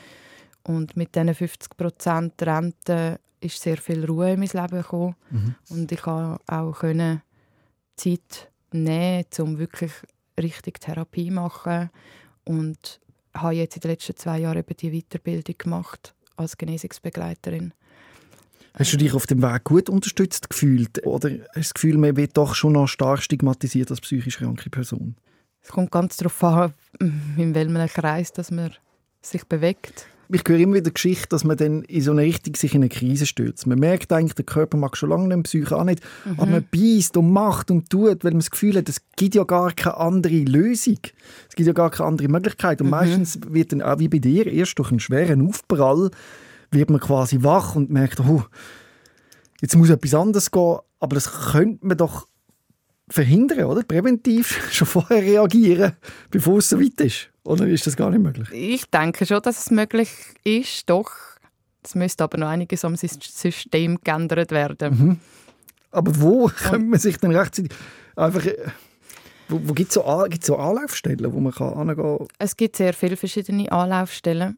Und mit diesen 50% Rente ist sehr viel Ruhe in mein Leben gekommen. Mhm. Und ich konnte auch können Zeit nehmen, um wirklich richtig Therapie zu machen. Und habe jetzt in den letzten zwei Jahren eben die Weiterbildung gemacht als Genesungsbegleiterin. Hast du dich auf dem Weg gut unterstützt gefühlt? Oder hast du das Gefühl, man wird doch schon noch stark stigmatisiert als psychisch kranke Person? Es kommt ganz darauf an, in welchem Kreis dass man sich bewegt. Ich höre immer wieder Geschichte, dass man dann in so eine Richtung sich in eine Krise stürzt. Man merkt eigentlich, der Körper mag schon lange nicht, Psyche auch nicht, mhm. aber man beißt und macht und tut, weil man das Gefühl hat, es gibt ja gar keine andere Lösung. Es gibt ja gar keine andere Möglichkeit. Und mhm. meistens wird dann auch wie bei dir, erst durch einen schweren Aufprall, wird man quasi wach und merkt, oh, jetzt muss etwas anderes gehen, aber das könnte man doch verhindern, oder? Präventiv schon vorher reagieren, bevor es so weit ist. Oder ist das gar nicht möglich? Ich denke schon, dass es möglich ist, doch. Es müsste aber noch einiges am System geändert werden. Mhm. Aber wo könnte man sich denn rechtzeitig einfach... Äh, wo, wo gibt es so, gibt's so Anlaufstellen, wo man kann kann? Es gibt sehr viele verschiedene Anlaufstellen.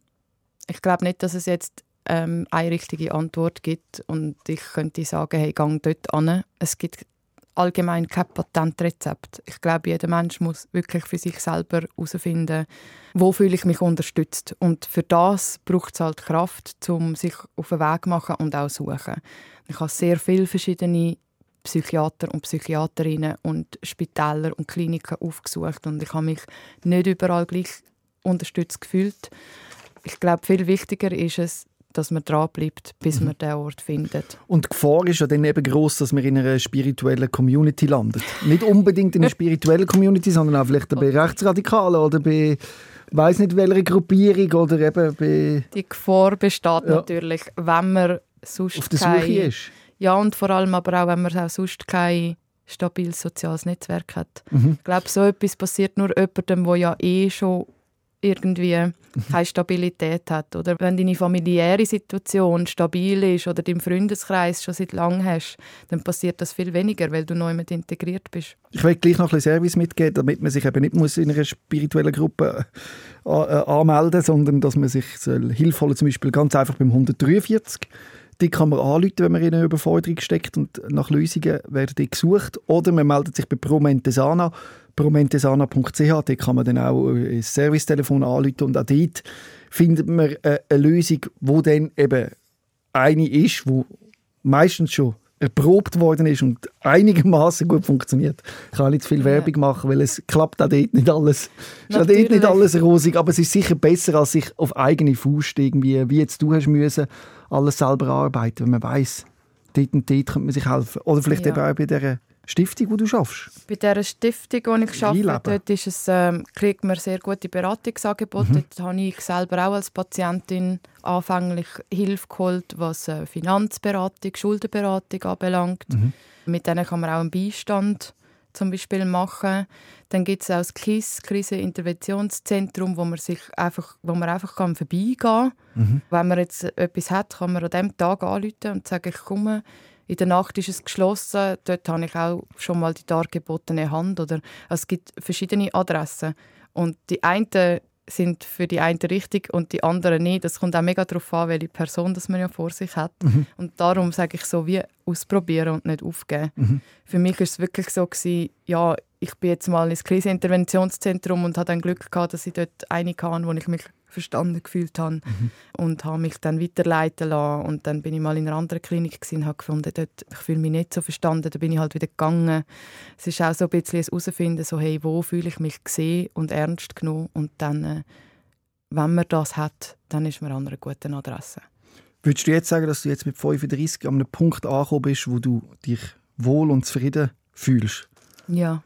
Ich glaube nicht, dass es jetzt ähm, eine richtige Antwort gibt und ich könnte sagen, hey, gang dort an. Es gibt allgemein kein Patentrezept. Ich glaube, jeder Mensch muss wirklich für sich selber herausfinden, wo fühle ich mich unterstützt. Und für das braucht es halt Kraft, um sich auf den Weg zu machen und auch zu suchen. Ich habe sehr viele verschiedene Psychiater und Psychiaterinnen und Spitäler und Kliniken aufgesucht und ich habe mich nicht überall gleich unterstützt gefühlt. Ich glaube, viel wichtiger ist es, dass man dranbleibt, bis mhm. man den Ort findet. Und die Gefahr ist ja dann eben gross, dass man in einer spirituellen Community landet. Nicht unbedingt in einer spirituellen Community, sondern auch vielleicht bei Rechtsradikalen oder bei weiß nicht welcher Gruppierung oder eben bei... Die Gefahr besteht ja. natürlich, wenn man sonst Auf der Suche kein, ist. Ja, und vor allem aber auch, wenn man auch sonst kein stabiles soziales Netzwerk hat. Mhm. Ich glaube, so etwas passiert nur jemandem, der ja eh schon irgendwie keine Stabilität hat. Oder wenn deine familiäre Situation stabil ist oder dein Freundeskreis schon seit langem hast, dann passiert das viel weniger, weil du neu mit integriert bist. Ich will gleich noch ein bisschen Service mitgeben, damit man sich eben nicht muss in einer spirituellen Gruppe äh, äh anmelden muss, sondern dass man sich Hilfe holen zum Beispiel ganz einfach beim 143 die kann man anrufen, wenn man in eine Überforderung steckt und nach Lösungen werden die gesucht. Oder man meldet sich bei Promentesana promentesana.ch. Dort kann man dann auch ein Servicetelefon anrufen und auch dort findet man äh, eine Lösung, wo dann eben eine ist, wo meistens schon erprobt worden ist und einigermaßen gut funktioniert. Ich kann nicht zu viel. Werbung machen, weil es klappt auch dort nicht alles. Es ist dort nicht alles rosig, aber es ist sicher besser, als sich auf eigene Faust irgendwie, wie jetzt du hast müssen, alles selber arbeiten, wenn man weiß, dort und dort könnte man sich helfen. Oder vielleicht ja. eben auch bei dieser Stiftung, die du schaffst? Bei dieser Stiftung, die ich dort ist es, ähm, kriegt man sehr gute Beratungsangebote. Mhm. Dort habe ich selber auch als Patientin anfänglich Hilfe geholt, was äh, Finanzberatung, Schuldenberatung anbelangt. Mhm. Mit denen kann man auch einen Beistand zum Beispiel machen. Dann gibt es auch das KISS, Kriseninterventionszentrum, wo man sich einfach, wo man einfach kann vorbeigehen kann. Mhm. Wenn man jetzt etwas hat, kann man an dem Tag anrufen und sagen, ich komme in der Nacht ist es geschlossen. Dort habe ich auch schon mal die dargebotene Hand. Oder, also es gibt verschiedene Adressen. Und die einen sind für die eine richtig und die anderen nicht. Das kommt auch mega darauf an, welche Person das man ja vor sich hat. Mhm. Und darum sage ich so, wie ausprobieren und nicht aufgeben. Mhm. Für mich war es wirklich so, gewesen, ja, ich bin jetzt mal ins Kriseninterventionszentrum und hatte dann Glück gehabt, dass ich dort eine hatte, wo ich mich verstanden gefühlt habe mhm. und habe mich dann weiterleiten lassen und dann bin ich mal in einer anderen Klinik und habe gefunden, dort, ich fühle mich nicht so verstanden, da bin ich halt wieder gegangen. Es ist auch so ein bisschen ein Herausfinden, so hey, wo fühle ich mich gesehen und ernst genommen und dann, äh, wenn man das hat, dann ist man an einer guten Adresse. Würdest du jetzt sagen, dass du jetzt mit 35 an einem Punkt angekommen bist, wo du dich wohl und zufrieden fühlst? Ja.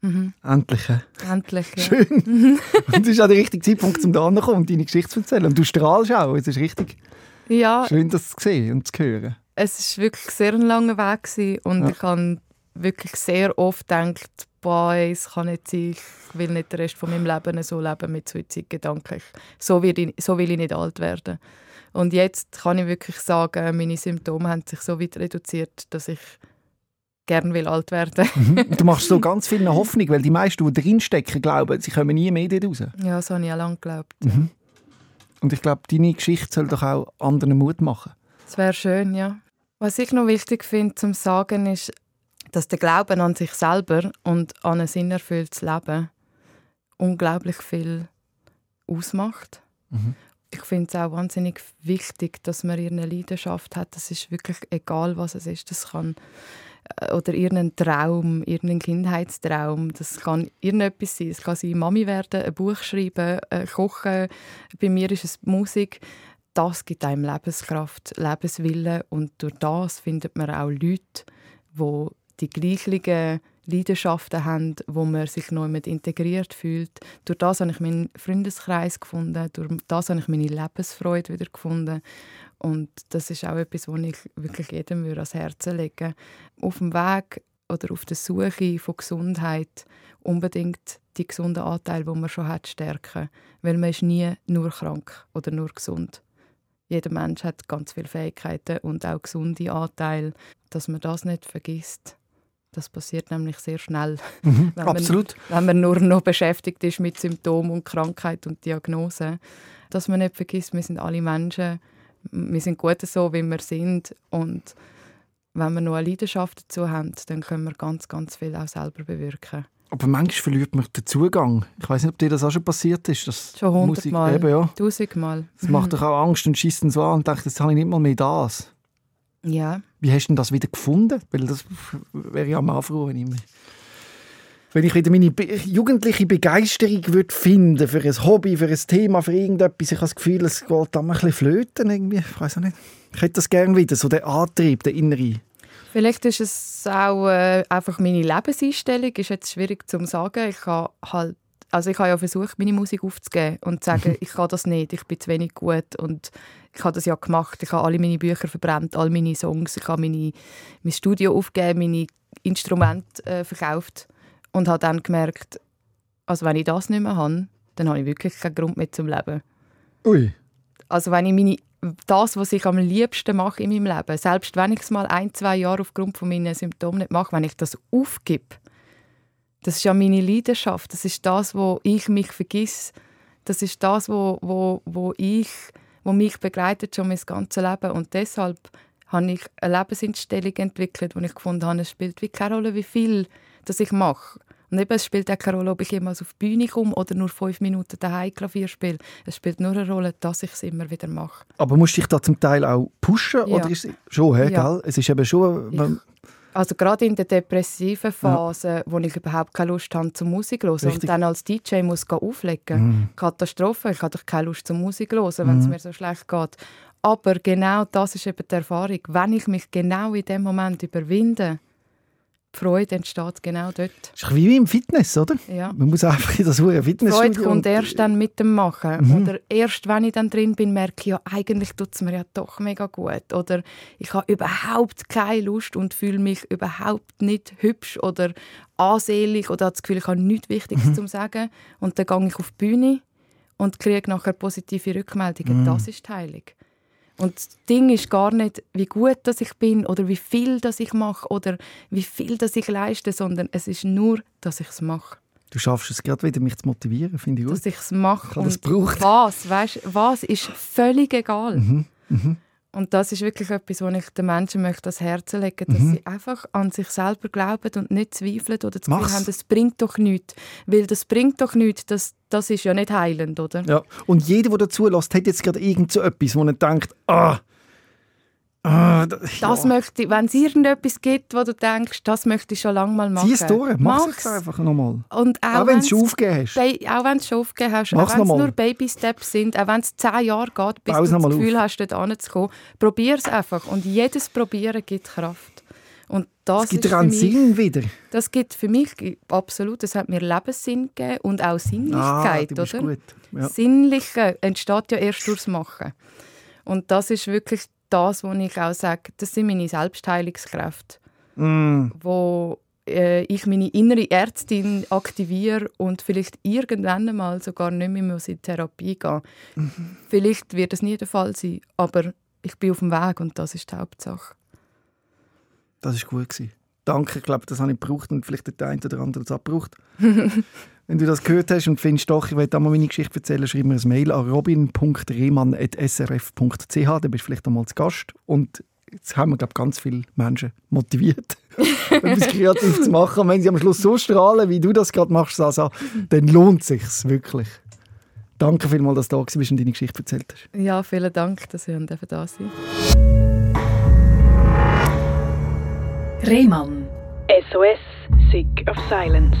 Mhm. Endlich. Endlich, ja. Schön. Und es ist auch der richtige Zeitpunkt, um da kommen und deine Geschichte zu erzählen. Und du strahlst auch. Es ist richtig ja. schön, das zu sehen und zu hören. Es war wirklich sehr ein langer Weg gewesen. und ja. ich habe wirklich sehr oft gedacht, boah, es kann nicht sein, ich will nicht den Rest von meinem Leben so leben mit Suizidgedanken. So ich, so will ich nicht alt werden. Und jetzt kann ich wirklich sagen, meine Symptome haben sich so weit reduziert, dass ich gerne will alt werden. Mhm. Du machst so ganz viel Hoffnung, weil die meisten, die drinstecken, glauben, sie kommen nie mehr raus. Ja, so habe ich auch lange geglaubt. Mhm. Und ich glaube, deine Geschichte soll doch auch anderen Mut machen. Das wäre schön, ja. Was ich noch wichtig finde zum Sagen ist, dass der Glauben an sich selber und an ein sinnerfülltes Leben unglaublich viel ausmacht. Mhm. Ich finde es auch wahnsinnig wichtig, dass man ihre Leidenschaft hat. Das ist wirklich egal, was es ist. Das kann oder irgendeinen Traum, irgendeinen Kindheitstraum. Das kann irgendetwas sein. Es kann sein Mami werden, ein Buch schreiben, äh, kochen. Bei mir ist es Musik. Das gibt einem Lebenskraft, Lebenswillen und durch das findet man auch Leute, die die gleichen Leidenschaften haben, wo man sich neu mit integriert fühlt. Durch das habe ich meinen Freundeskreis gefunden, durch das habe ich meine Lebensfreude wieder gefunden und das ist auch etwas, was ich wirklich jedem ans Herz legen Auf dem Weg oder auf der Suche von Gesundheit unbedingt die gesunden Anteile, die man schon hat, stärken. Weil man ist nie nur krank oder nur gesund. Jeder Mensch hat ganz viele Fähigkeiten und auch gesunde Anteile, dass man das nicht vergisst. Das passiert nämlich sehr schnell, Mhm, Wenn man- absolut. wenn man nur noch beschäftigt ist mit Symptomen und Krankheit und Diagnose. Dass man nicht vergisst, wir sind alle Menschen, wir sind gut so, wie wir sind und wenn wir noch eine Leidenschaft dazu haben, dann können wir ganz, ganz viel auch selber bewirken. Aber manchmal verliert man den Zugang. Ich weiß nicht, ob dir das auch schon passiert ist. Das Schon hundertmal, ja. tausendmal. Das macht doch auch Angst und schießt so an und denkt, jetzt habe ich nicht mal mehr das. Ja, Wie hast du denn das wieder gefunden? Weil das wäre ja am Anfang, mich- wenn ich wieder meine jugendliche Begeisterung würde finden für ein Hobby, für ein Thema, für irgendetwas. Ich habe das Gefühl, es geht da mal ein bisschen flöten irgendwie. Ich weiß auch nicht. Ich hätte das gerne wieder, so der Antrieb, der innere. Vielleicht ist es auch äh, einfach meine Lebenseinstellung, ist jetzt schwierig zu sagen. Ich habe halt, also ich habe ja versucht, meine Musik aufzugeben und zu sagen, ich kann das nicht, ich bin zu wenig gut und ich habe das ja gemacht. Ich habe alle meine Bücher verbrannt, all meine Songs, ich habe meine, mein Studio aufgegeben, meine Instrumente äh, verkauft und habe dann gemerkt, also wenn ich das nicht mehr habe, dann habe ich wirklich keinen Grund mehr zum Leben. Ui. Also wenn ich meine, das, was ich am liebsten mache in meinem Leben, selbst wenn ich es mal ein, zwei Jahre aufgrund von meinen Symptomen nicht mache, wenn ich das aufgebe, das ist ja meine Leidenschaft, das ist das, wo ich mich vergiss, das ist das, wo, wo, wo ich, wo mich begleitet schon mein ganzes Leben und deshalb habe ich eine Lebenseinstellung entwickelt, wo ich gefunden habe, es spielt wie keine Rolle, wie viel das ich mache. Und eben, es spielt auch keine Rolle, ob ich jemals auf die Bühne komme oder nur fünf Minuten daheim Klavier spiele. Es spielt nur eine Rolle, dass ich es immer wieder mache. Aber musst du dich da zum Teil auch pushen? Ja. Oder ist es schon, he, Ja. gell? Es ist eben schon... Man, Also gerade in der depressiven Phase, wo ich überhaupt keine Lust habe zum Musik hören Richtig. und dann als DJ muss gehen auflegen. Mhm. Katastrophe, ich habe doch keine Lust zum Musik hören, wenn es mir so schlecht geht. Aber genau das ist eben die Erfahrung. Wenn ich mich genau in dem Moment überwinde, die Freude entsteht genau dort. ist ein bisschen wie im Fitness, oder? Ja. Man muss einfach in das Die Fitnessstudio... Freude kommt Mhm. erst dann mit dem Machen. Oder erst, wenn ich dann drin bin, merke ich, ja, eigentlich tut es mir ja doch mega gut. Oder ich habe überhaupt keine Lust und fühle mich überhaupt nicht hübsch oder ansehnlich oder habe das Gefühl, ich habe nichts Wichtiges Mhm. zu sagen. Und dann gehe ich auf die Bühne und kriege nachher positive Rückmeldungen. Mhm. Das ist die Heilung. Und das Ding ist gar nicht, wie gut dass ich bin oder wie viel das ich mache oder wie viel das ich leiste, sondern es ist nur, dass ich es mache Du schaffst es gerade wieder, mich zu motivieren, finde ich gut. dass ich es mache. Ich habe das Und gebraucht. was, weißt, was ist völlig egal. Mhm. Mhm. Und das ist wirklich etwas, was ich den Menschen möchte ans Herzen legen dass Mhm. sie einfach an sich selber glauben und nicht zweifeln oder das Mach's. Gefühl haben, das bringt doch nichts. Weil das bringt doch nichts, das, das ist ja nicht heilend, oder? Ja. Und jeder, der dazu lässt, hat jetzt gerade irgend so etwas, wo er denkt, ah, ah da- Das ja. möchte wenn es irgendetwas gibt, wo du denkst, das möchte ich schon lange mal machen. Zieh es durch, mach es einfach nochmal. Und auch, Auch wenn du es schon aufgegeben hast. Auch wenn du es schon aufgegeben hast, Mach's auch wenn es nur Baby-Steps sind, auch wenn es zehn Jahre geht, bis Bau's du das Gefühl auf. hast, dort anzukommen, probier es einfach. Und jedes Probieren gibt Kraft. Und das, Es gibt ist einen Sinn wieder. Das gibt für mich absolut, das hat mir Lebenssinn gegeben und auch Ah, Sinnlichkeit, bist oder? gut. Ja. Sinnliche entsteht ja erst durchs Machen. Und das ist wirklich das, wo ich auch sage, das sind meine Selbstheilungskräfte Mm. wo äh, ich meine innere Ärztin aktiviere und vielleicht irgendwann einmal sogar nicht mehr muss in Therapie gehen Vielleicht wird das nie der Fall sein, aber ich bin auf dem Weg und das ist die Hauptsache. Das war gut. Gewesen. Danke, ich glaube, das habe ich gebraucht und vielleicht hat der eine oder andere es abgebraucht. Wenn du das gehört hast und findest, doch, ich will auch mal meine Geschichte erzählen, schreib mir ein Mail an robin.rehmann.srf.ch, dann bist du vielleicht einmal zu Gast. Und jetzt haben wir, glaube ich, ganz viele Menschen motiviert, etwas kreativ zu machen. Und wenn sie am Schluss so strahlen, wie du das gerade machst, Sasa, dann lohnt es sich wirklich. Danke vielmals, dass du da warst und deine Geschichte erzählt hast. Ja, vielen Dank, dass ihr da sein Rehmann. SOS, Sick of Silence.